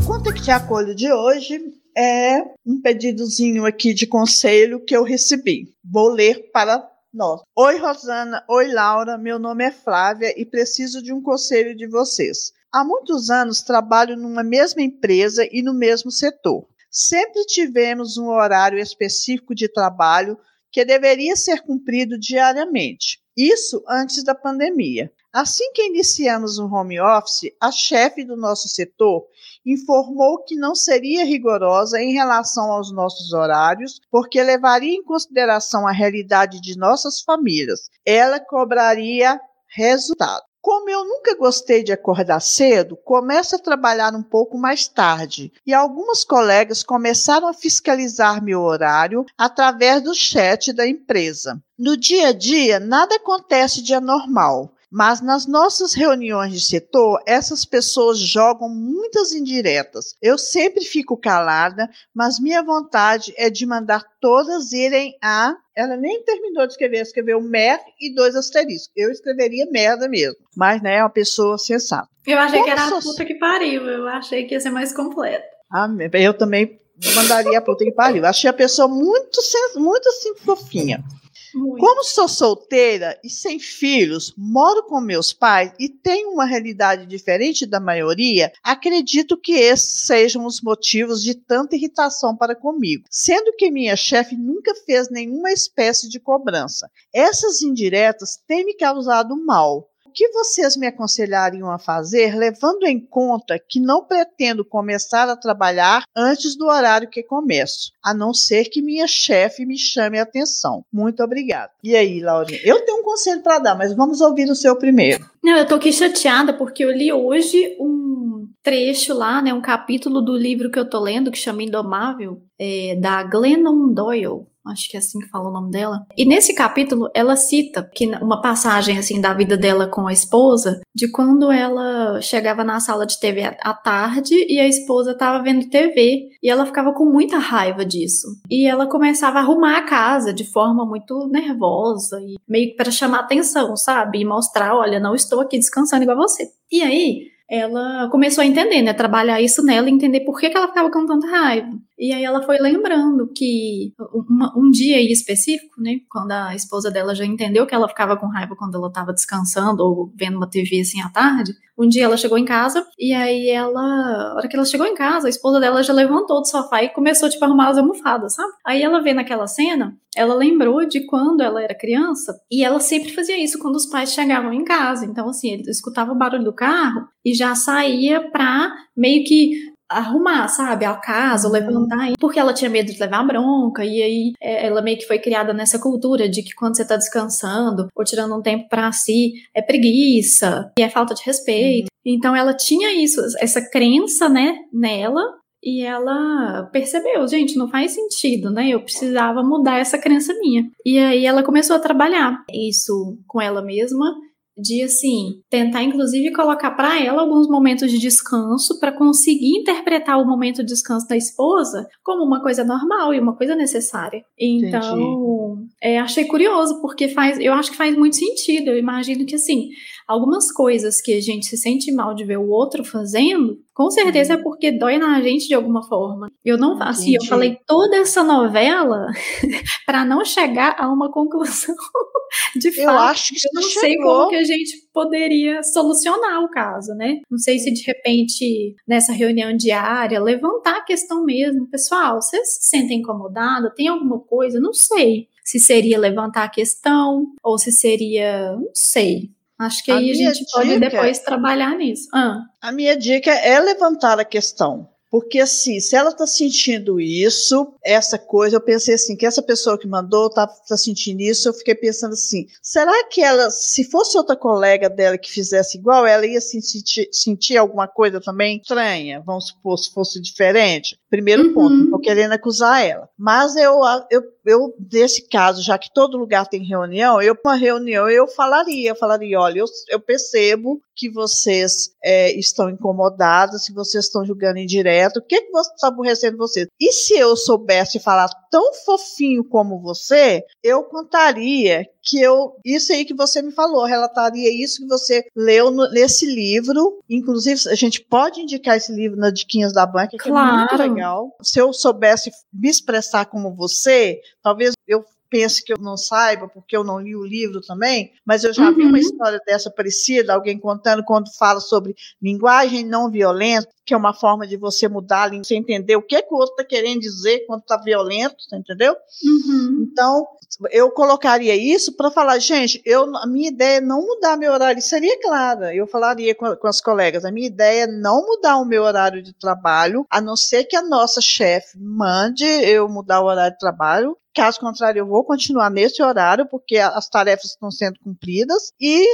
O Quanto é que te acolho de hoje é um pedidozinho aqui de conselho que eu recebi. Vou ler para nós. Oi, Rosana. Oi, Laura. Meu nome é Flávia e preciso de um conselho de vocês. Há muitos anos trabalho numa mesma empresa e no mesmo setor. Sempre tivemos um horário específico de trabalho que deveria ser cumprido diariamente. Isso antes da pandemia. Assim que iniciamos o home office, a chefe do nosso setor informou que não seria rigorosa em relação aos nossos horários, porque levaria em consideração a realidade de nossas famílias. Ela cobraria resultado. Como eu nunca gostei de acordar cedo, começo a trabalhar um pouco mais tarde e algumas colegas começaram a fiscalizar meu horário através do chat da empresa. No dia a dia, nada acontece de anormal. Mas nas nossas reuniões de setor, essas pessoas jogam muitas indiretas. Eu sempre fico calada, mas minha vontade é de mandar todas irem a. Ela nem terminou de escrever, escreveu mer e dois asteriscos. Eu escreveria merda mesmo, mas né, é uma pessoa sensata. Eu achei Como que era a puta que pariu, eu achei que ia ser mais completo. Ah, eu também mandaria a puta que pariu. Achei a pessoa muito, muito assim, fofinha. Muito. Como sou solteira e sem filhos, moro com meus pais e tenho uma realidade diferente da maioria, acredito que esses sejam os motivos de tanta irritação para comigo, sendo que minha chefe nunca fez nenhuma espécie de cobrança. Essas indiretas têm me causado mal que vocês me aconselhariam a fazer, levando em conta que não pretendo começar a trabalhar antes do horário que começo, a não ser que minha chefe me chame a atenção. Muito obrigada. E aí, Laurinha? Eu tenho um conselho para dar, mas vamos ouvir o seu primeiro. Não, eu tô aqui chateada porque eu li hoje um trecho lá, né, um capítulo do livro que eu tô lendo que chama Indomável, é, da Glennon Doyle acho que é assim que fala o nome dela. E nesse capítulo ela cita que uma passagem assim da vida dela com a esposa, de quando ela chegava na sala de TV à tarde e a esposa estava vendo TV e ela ficava com muita raiva disso. E ela começava a arrumar a casa de forma muito nervosa e meio que para chamar atenção, sabe? E mostrar, olha, não estou aqui descansando igual você. E aí, ela começou a entender, né? Trabalhar isso nela entender por que, que ela ficava com tanta raiva. E aí ela foi lembrando que uma, um dia em específico, né, quando a esposa dela já entendeu que ela ficava com raiva quando ela estava descansando ou vendo uma TV assim à tarde, um dia ela chegou em casa e aí ela, a hora que ela chegou em casa, a esposa dela já levantou do sofá e começou tipo a arrumar as almofadas, sabe? Aí ela vê naquela cena, ela lembrou de quando ela era criança e ela sempre fazia isso quando os pais chegavam em casa. Então assim, ele escutava o barulho do carro e já saía pra meio que arrumar, sabe, a casa, uhum. levantar, porque ela tinha medo de levar bronca, e aí é, ela meio que foi criada nessa cultura de que quando você tá descansando ou tirando um tempo para si, é preguiça, e é falta de respeito. Uhum. Então ela tinha isso, essa crença, né, nela, e ela percebeu, gente, não faz sentido, né? Eu precisava mudar essa crença minha. E aí ela começou a trabalhar isso com ela mesma de assim tentar inclusive colocar para ela alguns momentos de descanso para conseguir interpretar o momento de descanso da esposa como uma coisa normal e uma coisa necessária. Então, é, achei curioso porque faz, eu acho que faz muito sentido. Eu imagino que assim algumas coisas que a gente se sente mal de ver o outro fazendo, com certeza é porque dói na gente de alguma forma. Eu não, assim, eu falei toda essa novela para não chegar a uma conclusão de fato. Eu acho que eu não chegou. sei como que a gente poderia solucionar o caso, né? Não sei se de repente nessa reunião diária levantar a questão mesmo, pessoal, vocês se sentem incomodados? Tem alguma coisa? Não sei se seria levantar a questão ou se seria, não sei, Acho que a aí a gente dica, pode depois trabalhar nisso. Ah. A minha dica é levantar a questão. Porque assim, se ela está sentindo isso, essa coisa, eu pensei assim, que essa pessoa que mandou está tá sentindo isso, eu fiquei pensando assim, será que ela, se fosse outra colega dela que fizesse igual, ela ia sentir, sentir alguma coisa também estranha? Vamos supor, se fosse diferente? Primeiro uhum. ponto, não estou querendo acusar ela. Mas eu, eu eu, nesse caso, já que todo lugar tem reunião, eu, uma reunião, eu falaria, eu falaria, olha, eu, eu percebo que vocês é, estão incomodados, se vocês estão julgando indireto, o que, que está aborrecendo vocês? E se eu soubesse falar tão fofinho como você, eu contaria que eu, isso aí que você me falou, relataria isso que você leu no, nesse livro. Inclusive, a gente pode indicar esse livro na Diquinhas da Banca, que claro. é muito legal. Se eu soubesse me expressar como você, talvez eu pense que eu não saiba, porque eu não li o livro também, mas eu já uhum. vi uma história dessa parecida, alguém contando quando fala sobre linguagem não violenta, que é uma forma de você mudar, você entender o que, é que o outro está querendo dizer quando está violento, entendeu? Uhum. Então, eu colocaria isso para falar, gente, eu, a minha ideia é não mudar meu horário, seria clara, eu falaria com, com, as colegas, a minha ideia é não mudar o meu horário de trabalho, a não ser que a nossa chefe mande eu mudar o horário de trabalho, Caso contrário, eu vou continuar nesse horário, porque as tarefas estão sendo cumpridas, e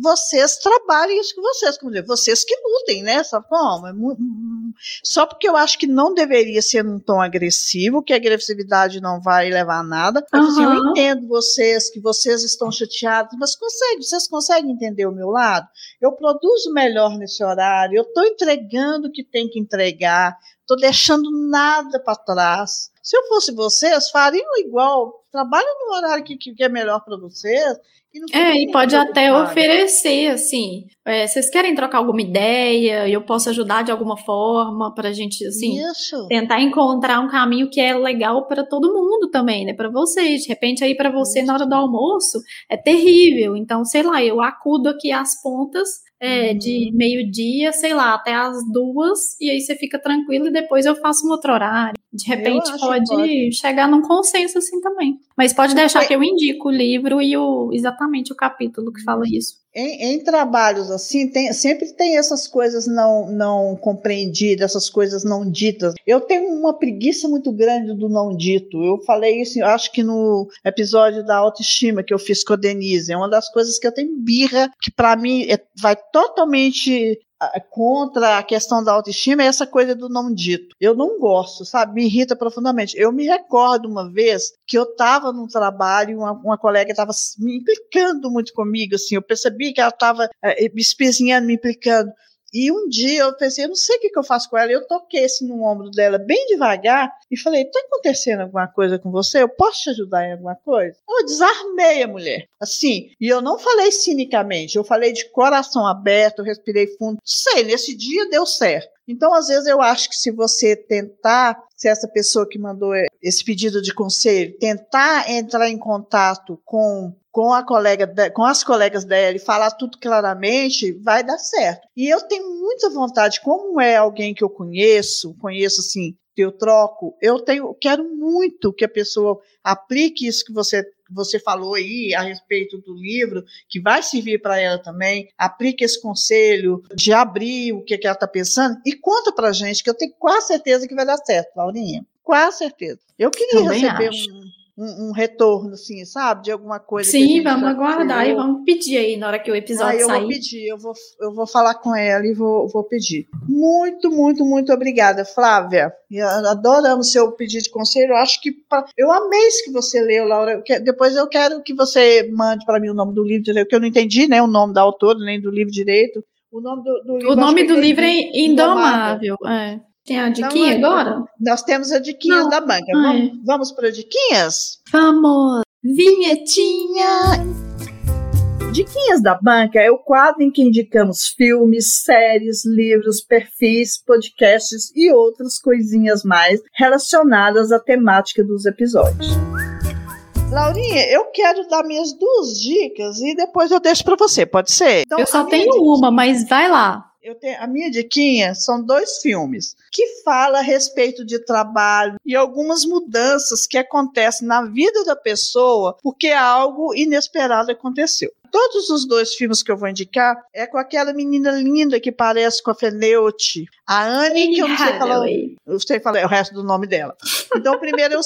vocês trabalhem isso que vocês, como dizer, vocês que lutem, né? Sabe como? É só porque eu acho que não deveria ser num tom agressivo, que a agressividade não vai levar a nada. Eu, uhum. assim, eu entendo vocês, que vocês estão chateados, mas consegue, vocês conseguem entender o meu lado? Eu produzo melhor nesse horário, eu estou entregando o que tem que entregar, estou deixando nada para trás. Se eu fosse vocês, fariam igual. Trabalha no horário que, que é melhor para vocês. E é, e pode até oferecer, assim, é, vocês querem trocar alguma ideia? Eu posso ajudar de alguma forma para a gente, assim, Isso. tentar encontrar um caminho que é legal para todo mundo também, né? Para vocês. De repente, aí para você, Isso. na hora do almoço, é terrível. Então, sei lá, eu acudo aqui às pontas é, uhum. de meio-dia, sei lá, até as duas, e aí você fica tranquilo e depois eu faço um outro horário. De repente pode, pode, chegar num consenso assim também. Mas pode deixar que eu indico o livro e o, exatamente o capítulo que fala isso. Em, em trabalhos assim, tem, sempre tem essas coisas não, não compreendidas, essas coisas não ditas. Eu tenho uma preguiça muito grande do não dito. Eu falei isso, acho que no episódio da autoestima que eu fiz com a Denise. É uma das coisas que eu tenho birra, que para mim é, vai totalmente contra a questão da autoestima é essa coisa do não dito. Eu não gosto, sabe? Me irrita profundamente. Eu me recordo uma vez que eu estava num trabalho, uma, uma colega estava me implicando muito comigo, assim, eu percebi que ela estava é, me espezinhando, me implicando. E um dia eu pensei, eu não sei o que, que eu faço com ela. Eu toquei assim no ombro dela bem devagar e falei: tá acontecendo alguma coisa com você? Eu posso te ajudar em alguma coisa? Eu desarmei a mulher. Assim, e eu não falei cinicamente, eu falei de coração aberto, eu respirei fundo. Sei, nesse dia deu certo. Então, às vezes, eu acho que se você tentar, se essa pessoa que mandou esse pedido de conselho, tentar entrar em contato com com a colega, com as colegas dela e falar tudo claramente, vai dar certo. E eu tenho muita vontade, como é alguém que eu conheço, conheço assim, eu troco, eu tenho, quero muito que a pessoa aplique isso que você você falou aí a respeito do livro, que vai servir para ela também, aplique esse conselho de abrir o que, que ela está pensando e conta para gente, que eu tenho quase certeza que vai dar certo, Laurinha. Quase certeza. Eu queria também receber acho. um um, um, retorno, assim, sabe? De alguma coisa. Sim, vamos aguardar e vamos pedir aí na hora que o episódio ah, eu sair. Eu vou pedir, eu vou, eu vou falar com ela e vou, vou pedir. Muito, muito, muito obrigada, Flávia. Adoramos seu pedido de conselho. Eu acho que. Eu amei isso que você leu, Laura. Depois eu quero que você mande para mim o nome do livro direito, que eu não entendi, né? O nome da autora, nem do livro direito. O nome do, do livro. O nome do livro é Indomável. É. Tem a diquinha então, agora? Nós temos a diquinha Não. da banca. Vamos, vamos para diquinhas? Vamos! Vinhetinha! Diquinhas da Banca é o quadro em que indicamos filmes, séries, livros, perfis, podcasts e outras coisinhas mais relacionadas à temática dos episódios. Laurinha, eu quero dar minhas duas dicas e depois eu deixo para você, pode ser? Então, eu só tenho dica... uma, mas vai lá eu tenho, a minha diquinha são dois filmes que fala a respeito de trabalho e algumas mudanças que acontecem na vida da pessoa porque algo inesperado aconteceu. Todos os dois filmes que eu vou indicar é com aquela menina linda que parece com a Feneute, a Anne, que eu não sei falar, eu sei falar o resto do nome dela. Então, primeiro é o,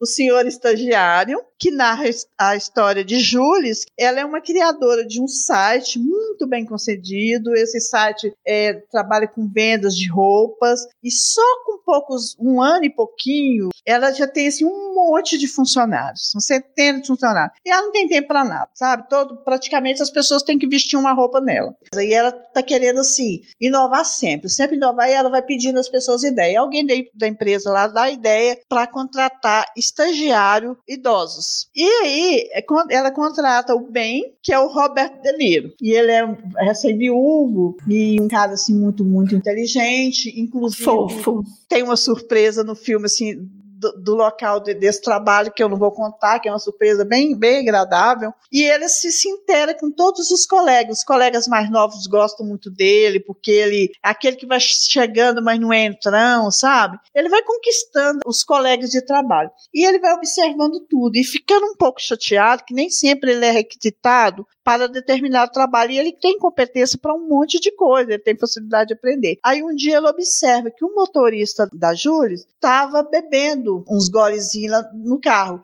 o Senhor Estagiário, que narra a história de Jules. Ela é uma criadora de um site muito bem concedido. Esse site é, trabalha com vendas de roupas e só com poucos, um ano e pouquinho, ela já tem assim, um monte de funcionários, centenas de funcionários. E ela não tem tempo para nada, sabe? Todo, praticamente as pessoas têm que vestir uma roupa nela. E ela está querendo, assim, inovar sempre, sempre inovar e ela vai pedindo às pessoas ideia. Alguém da empresa lá dá ideia para contratar estagiário idosos. E aí é ela contrata o Ben, que é o Roberto De Niro. E ele é recém-viúvo e um cara, assim, muito, muito inteligente, inclusive... Fofo. Tem uma surpresa no filme, assim, do, local de, desse trabalho, que eu não vou contar, que é uma surpresa bem, bem agradável. E ele se, se intera com todos os colegas. Os colegas mais novos gostam muito dele, porque ele é aquele que vai chegando, mas não é entrão, sabe? Ele vai conquistando os colegas de trabalho. E ele vai observando tudo e ficando um pouco chateado, que nem sempre ele é requisitado para determinado trabalho e ele tem competência para um monte de coisa, ele tem facilidade de aprender. Aí um dia ele observa que o motorista da Júlia estava bebendo uns golezinhos no carro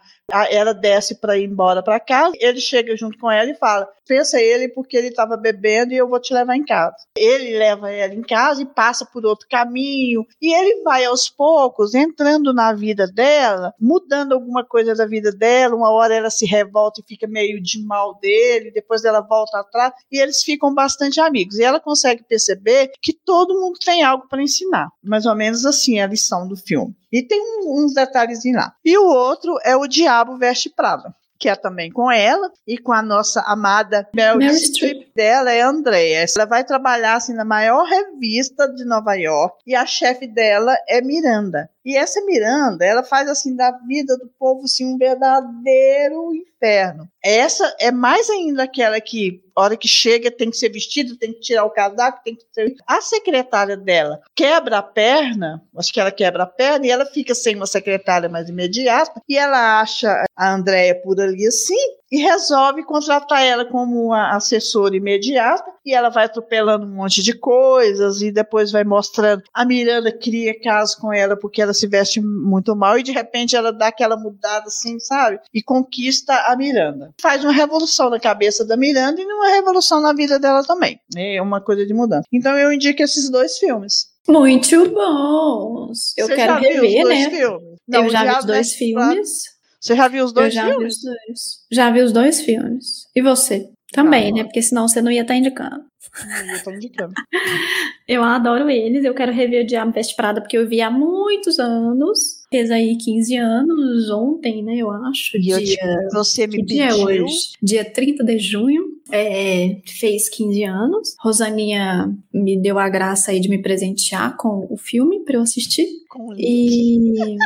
ela desce para ir embora para casa, ele chega junto com ela e fala: pensa ele porque ele estava bebendo e eu vou te levar em casa. Ele leva ela em casa e passa por outro caminho e ele vai aos poucos entrando na vida dela, mudando alguma coisa da vida dela. Uma hora ela se revolta e fica meio de mal dele, depois ela volta atrás e eles ficam bastante amigos. E ela consegue perceber que todo mundo tem algo para ensinar. Mais ou menos assim é a lição do filme. E tem uns detalhezinhos lá. E o outro é o Diabo Veste Prada que é também com ela e com a nossa amada Meryl, Streep dela é a Andrea. Ela vai trabalhar assim na maior revista de Nova York e a chefe dela é Miranda. E essa Miranda, ela faz assim da vida do povo assim um verdadeiro inferno. Essa é mais ainda aquela que, hora que chega, tem que ser vestida, tem que tirar o casaco, tem que ser. A secretária dela quebra a perna, acho que ela quebra a perna, e ela fica sem uma secretária mais imediata, e ela acha a Andréia por ali assim, e resolve contratar ela como uma assessora imediata e ela vai atropelando um monte de coisas e depois vai mostrando a Miranda cria caso com ela porque ela se veste muito mal e de repente ela dá aquela mudada assim, sabe? E conquista a Miranda. Faz uma revolução na cabeça da Miranda e uma revolução na vida dela também. É uma coisa de mudança. Então eu indico esses dois filmes. Muito bons. Eu Você quero já viu os rever, dois né? filmes? eu o já vi os dois filmes. Você já viu os Eu dois já vi filmes? os dois. Já vi os dois filmes. E você? Também, Ah, né? Porque senão você não ia estar indicando. Eu tô indicando. Eu adoro eles. Eu quero rever o Diabo Veste Prada porque eu vi há muitos anos. Fez aí 15 anos ontem, né? Eu acho. Dia... você me dia é pediu. hoje? Dia 30 de junho. É, fez 15 anos. Rosaninha me deu a graça aí de me presentear com o filme pra eu assistir. com o link. E.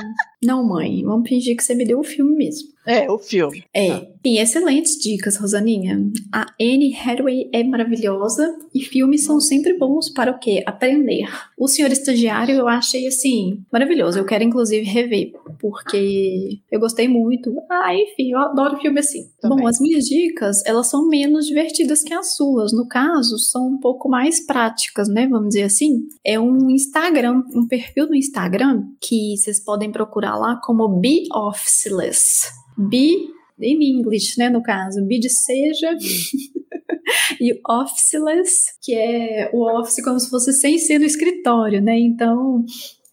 Não, mãe, vamos fingir que você me deu o filme mesmo. É, o filme. É, tem excelentes dicas, Rosaninha. A Anne Hathaway é maravilhosa e filmes são sempre bons para o quê? Aprender. O Senhor Estagiário eu achei, assim, maravilhoso. Eu quero, inclusive, rever, porque eu gostei muito. Ah, enfim, eu adoro filme assim. Também. Bom, as minhas dicas, elas são menos divertidas que as suas. No caso, são um pouco mais práticas, né? Vamos dizer assim. É um Instagram, um perfil no Instagram que vocês podem procurar lá como Be Officeless. Be em inglês, né, no caso, be de seja e officeless, que é o office como se fosse sem ser no escritório, né? Então,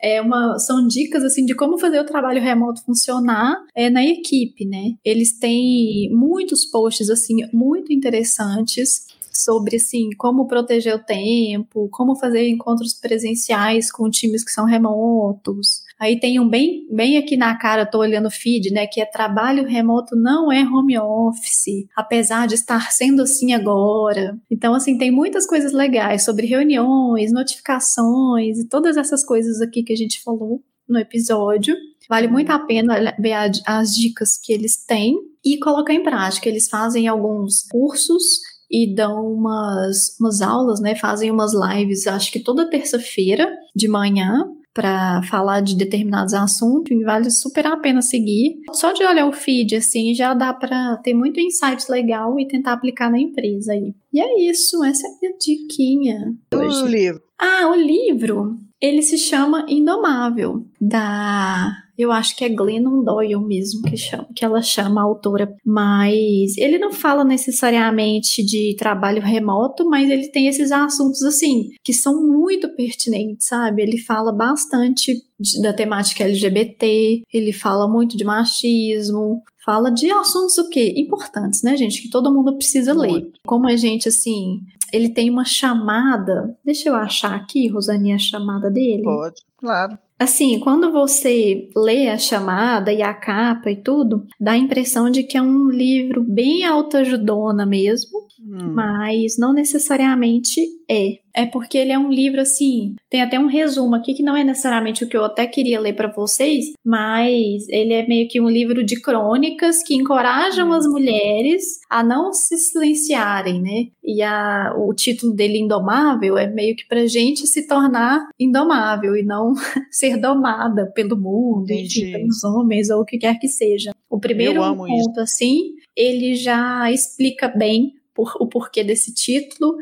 é uma, são dicas assim de como fazer o trabalho remoto funcionar é, na equipe, né? Eles têm muitos posts assim muito interessantes sobre assim como proteger o tempo, como fazer encontros presenciais com times que são remotos. Aí tem um bem, bem aqui na cara, tô olhando o feed, né, que é trabalho remoto não é home office, apesar de estar sendo assim agora. Então assim, tem muitas coisas legais sobre reuniões, notificações e todas essas coisas aqui que a gente falou no episódio. Vale muito a pena ver as dicas que eles têm e colocar em prática. Eles fazem alguns cursos e dão umas, umas aulas, né? Fazem umas lives, acho que toda terça-feira de manhã, para falar de determinados assuntos, e vale super a pena seguir. Só de olhar o feed, assim, já dá para ter muito insight legal e tentar aplicar na empresa aí. E é isso, essa é a minha diquinha O livro. Ah, o livro, ele se chama Indomável, da, eu acho que é Glennon Doyle mesmo que, chama, que ela chama a autora, mas ele não fala necessariamente de trabalho remoto, mas ele tem esses assuntos assim, que são muito pertinentes, sabe? Ele fala bastante de- da temática LGBT, ele fala muito de machismo, fala de assuntos o quê? Importantes, né, gente? Que todo mundo precisa ler. Como a gente, assim, ele tem uma chamada. Deixa eu achar aqui, Rosaninha, a chamada dele. Pode, claro. Assim, quando você lê a chamada e a capa e tudo, dá a impressão de que é um livro bem autoajudona mesmo, Hum. mas não necessariamente é. É porque ele é um livro assim, tem até um resumo aqui que não é necessariamente o que eu até queria ler para vocês, mas ele é meio que um livro de crônicas que encorajam as mulheres a não se silenciarem, né? E a, o título dele Indomável é meio que pra gente se tornar indomável e não ser domada pelo mundo, enfim, pelos homens ou o que quer que seja. O primeiro amo isso. ponto assim, ele já explica bem por- o porquê desse título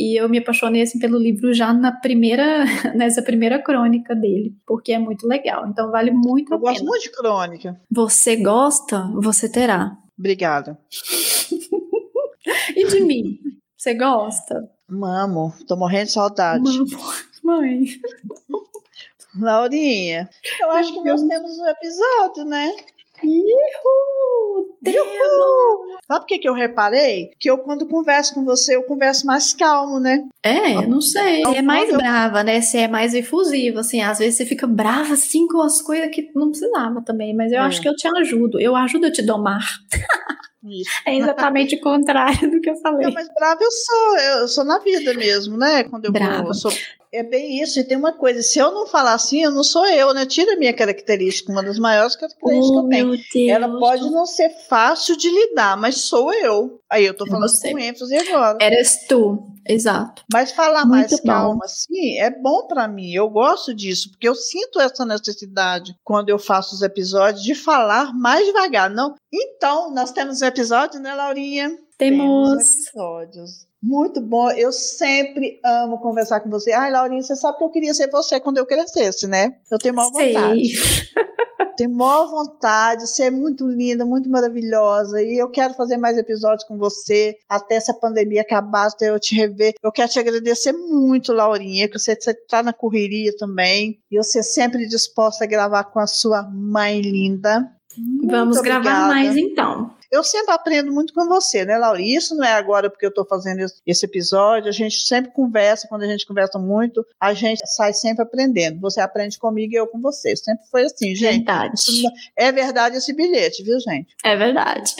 e eu me apaixonei assim, pelo livro já na primeira, nessa primeira crônica dele, porque é muito legal. Então vale muito Eu a gosto pena. muito de crônica. Você gosta, você terá. Obrigada. E de mim? Você gosta? Mamo, tô morrendo de saudade. Mamo. Mãe. Laurinha, eu acho que nós temos um episódio, né? Uhul! Temos! Sabe o que, que eu reparei? Que eu, quando converso com você, eu converso mais calmo, né? É, não sei. Você é mais Eu- brava, né? Você é mais efusiva, assim. Às vezes você fica brava, assim, com as coisas que não precisava também. Mas eu É. acho que eu te ajudo. Eu ajudo a te domar. Isso. É exatamente o contrário do que eu falei. Não, mas brava eu sou, eu sou na vida mesmo, né? Quando eu Brava. vou, eu sou. É bem isso, e tem uma coisa, se eu não falar assim, eu não sou eu, né? Tira a minha característica, uma das maiores características que Oh, eu tenho. meu Deus. Ela pode não ser fácil de lidar, mas sou eu. Aí eu tô falando você. com ênfase agora. Eres tu. Exato. Mas falar Muito mais bom. calma assim é bom pra mim. Eu gosto disso, porque eu sinto essa necessidade quando eu faço os episódios de falar mais devagar. Não. Então, nós temos um episódio, né, Laurinha? Temos. episódios. Muito bom. Eu sempre amo conversar com você. Ai, Laurinha, você sabe que eu queria ser você quando eu crescesse, né? Eu tenho maior Sei. vontade. Tenho maior vontade. Você é muito linda, muito maravilhosa. E eu quero fazer mais episódios com você até essa pandemia acabar, até eu te rever. Eu quero te agradecer muito, Laurinha, que você está na correria também. E você sempre disposta a gravar com a sua mãe linda. Muito Vamos gravar obrigada. mais então. Eu sempre aprendo muito com você, né, Laura? E Isso não é agora porque eu estou fazendo esse- episódio, a gente sempre conversa, quando a gente conversa muito, a gente sai sempre aprendendo. Você aprende comigo e eu com você. Sempre foi assim, gente. Verdade. Não- É verdade esse bilhete, viu, gente? É verdade.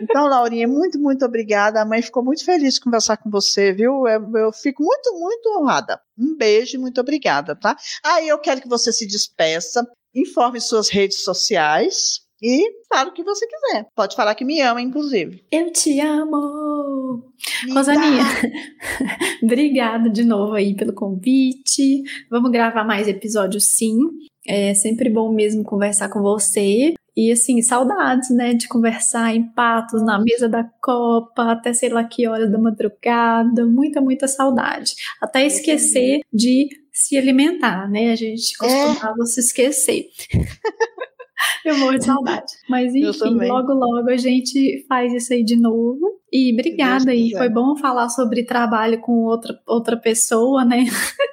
Então, Laurinha, muito, muito obrigada. A mãe ficou muito feliz de conversar com você, viu? Eu, eu fico muito, muito honrada. Um beijo e muito obrigada, tá? Aí eu quero que você se despeça, informe suas redes sociais e fale o que você quiser. Pode falar que me ama, inclusive. Eu te amo. Rosaninha, obrigada de novo aí pelo convite. Vamos gravar mais episódios, sim. É sempre bom mesmo conversar com você. E assim, saudades, né, de conversar em patos na mesa da copa, até sei lá que horas da madrugada, muita, muita saudade. Até esquecer de se alimentar, né? A gente costumava se esquecer. Eu morro de saudade. Mas enfim, logo, logo a gente faz isso aí de novo. E obrigada aí. Foi bom falar sobre trabalho com outra, outra pessoa, né?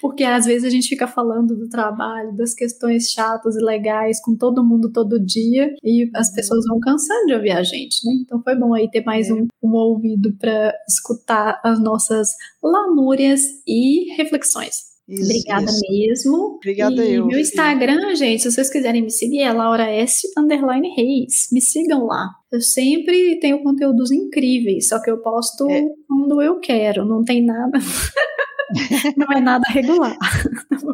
Porque às vezes a gente fica falando do trabalho, das questões chatas e legais com todo mundo todo dia e as Uhum. pessoas vão cansando de ouvir a gente, né? Então foi bom aí ter mais É. um, um ouvido para escutar as nossas lamúrias e reflexões. Isso, Obrigada isso. mesmo. Obrigada e eu. meu. Instagram, gente, se vocês quiserem me seguir, é Laura S. Underline Reis. Me sigam lá. Eu sempre tenho conteúdos incríveis, só que eu posto É. quando eu quero. Não tem nada. não é nada regular.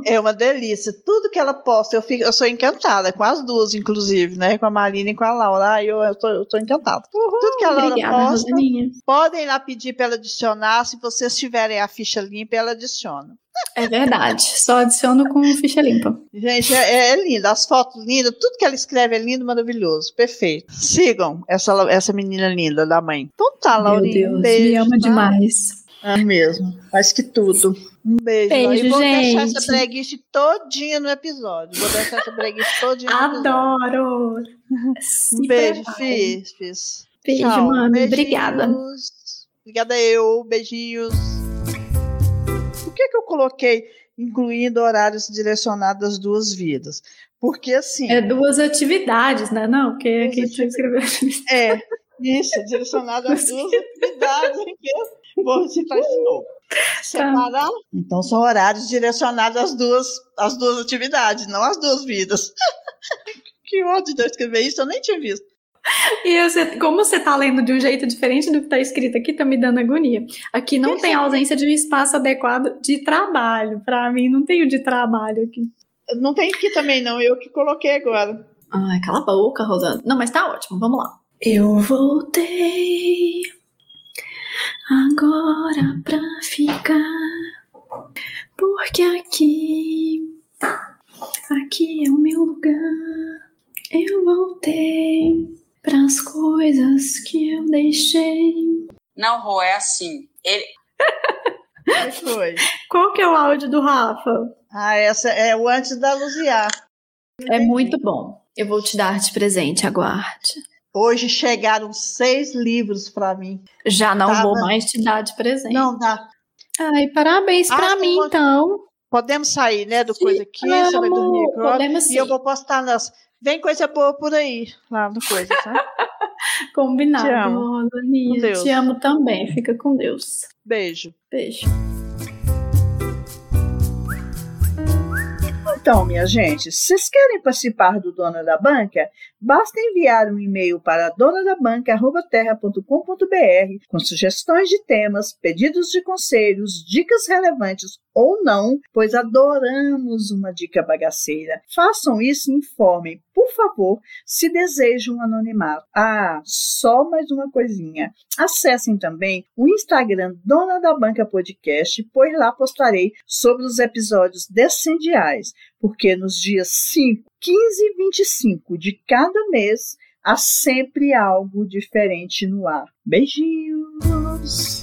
É uma delícia. Tudo que ela posta, eu, fico, eu sou encantada, com as duas, inclusive, né? Com a Marina e com a Laura. Eu, eu, tô, eu tô encantada. Tudo que a Laura Obrigada, posta, Rosaninha. podem lá pedir para ela adicionar. Se vocês tiverem a ficha limpa, ela adiciona. É verdade. Só adiciono com ficha limpa. Gente, é, é linda. As fotos lindas, tudo que ela escreve é lindo, maravilhoso. Perfeito. Sigam essa, essa menina linda da mãe. Então tá, Meu Laurinha. Deus, um beijo, me ama tá? demais. É mesmo. Mais que tudo. Um beijo. Beijo, e vou deixar gente. essa breguice todinha no episódio. Vou deixar essa breguice todinha no episódio. Adoro. Um beijo. Fis. Fis. Beijo, Tchau. mami. Beijinhos. Obrigada. Obrigada eu. Beijinhos. Por que, que eu coloquei incluindo horários direcionados às duas vidas? Porque assim. É duas atividades, né? Não, porque aqui você escreveu. É, isso, direcionado às duas atividades. Vou citar de novo. Separar. Então, são horários direcionados às duas, às duas atividades, não às duas vidas. que ódio de eu escrever isso, eu nem tinha visto. E você, como você tá lendo de um jeito diferente do que tá escrito aqui, tá me dando agonia. Aqui não Que tem sim. ausência de um espaço adequado de trabalho. Pra mim, não tem o de trabalho aqui. Não tem aqui também, não. Eu que coloquei agora. Ai, cala a boca, Rosana. Não, mas tá ótimo, vamos lá. Eu voltei agora pra ficar, porque aqui, aqui é o meu lugar. Eu voltei pras coisas que eu deixei. Não, Rô, é assim. Ele, foi? Qual que é o áudio do Rafa? Ah, essa é o antes da luziar. É muito bom. Eu vou te dar de presente, aguarde. Hoje chegaram seis livros para mim. Já não Tava- vou mais te dar de presente. Não dá. Ai, parabéns Ah, pra você mim, pode- então. Podemos sair, né, do coisa aqui. Você vai dormir agora. podemos E eu sim. vou postar nas. Vem coisa boa por aí, lá no coisa, tá? Combinado, Te amo. Te amo também. Fica com Deus. Beijo. Beijo. Então, minha gente, se vocês querem participar do Dona da Banca, basta enviar um e-mail para donadabanca.terra.com.br com sugestões de temas, pedidos de conselhos, dicas relevantes ou não, pois adoramos uma dica bagaceira. Façam isso e informem, por favor, se desejam anonimato. Ah, só mais uma coisinha. Acessem também o Instagram Dona da Banca Podcast, pois lá postarei sobre os episódios descendiais, porque nos dias 5, 15 e 25 de cada mês há sempre algo diferente no ar. Beijinhos!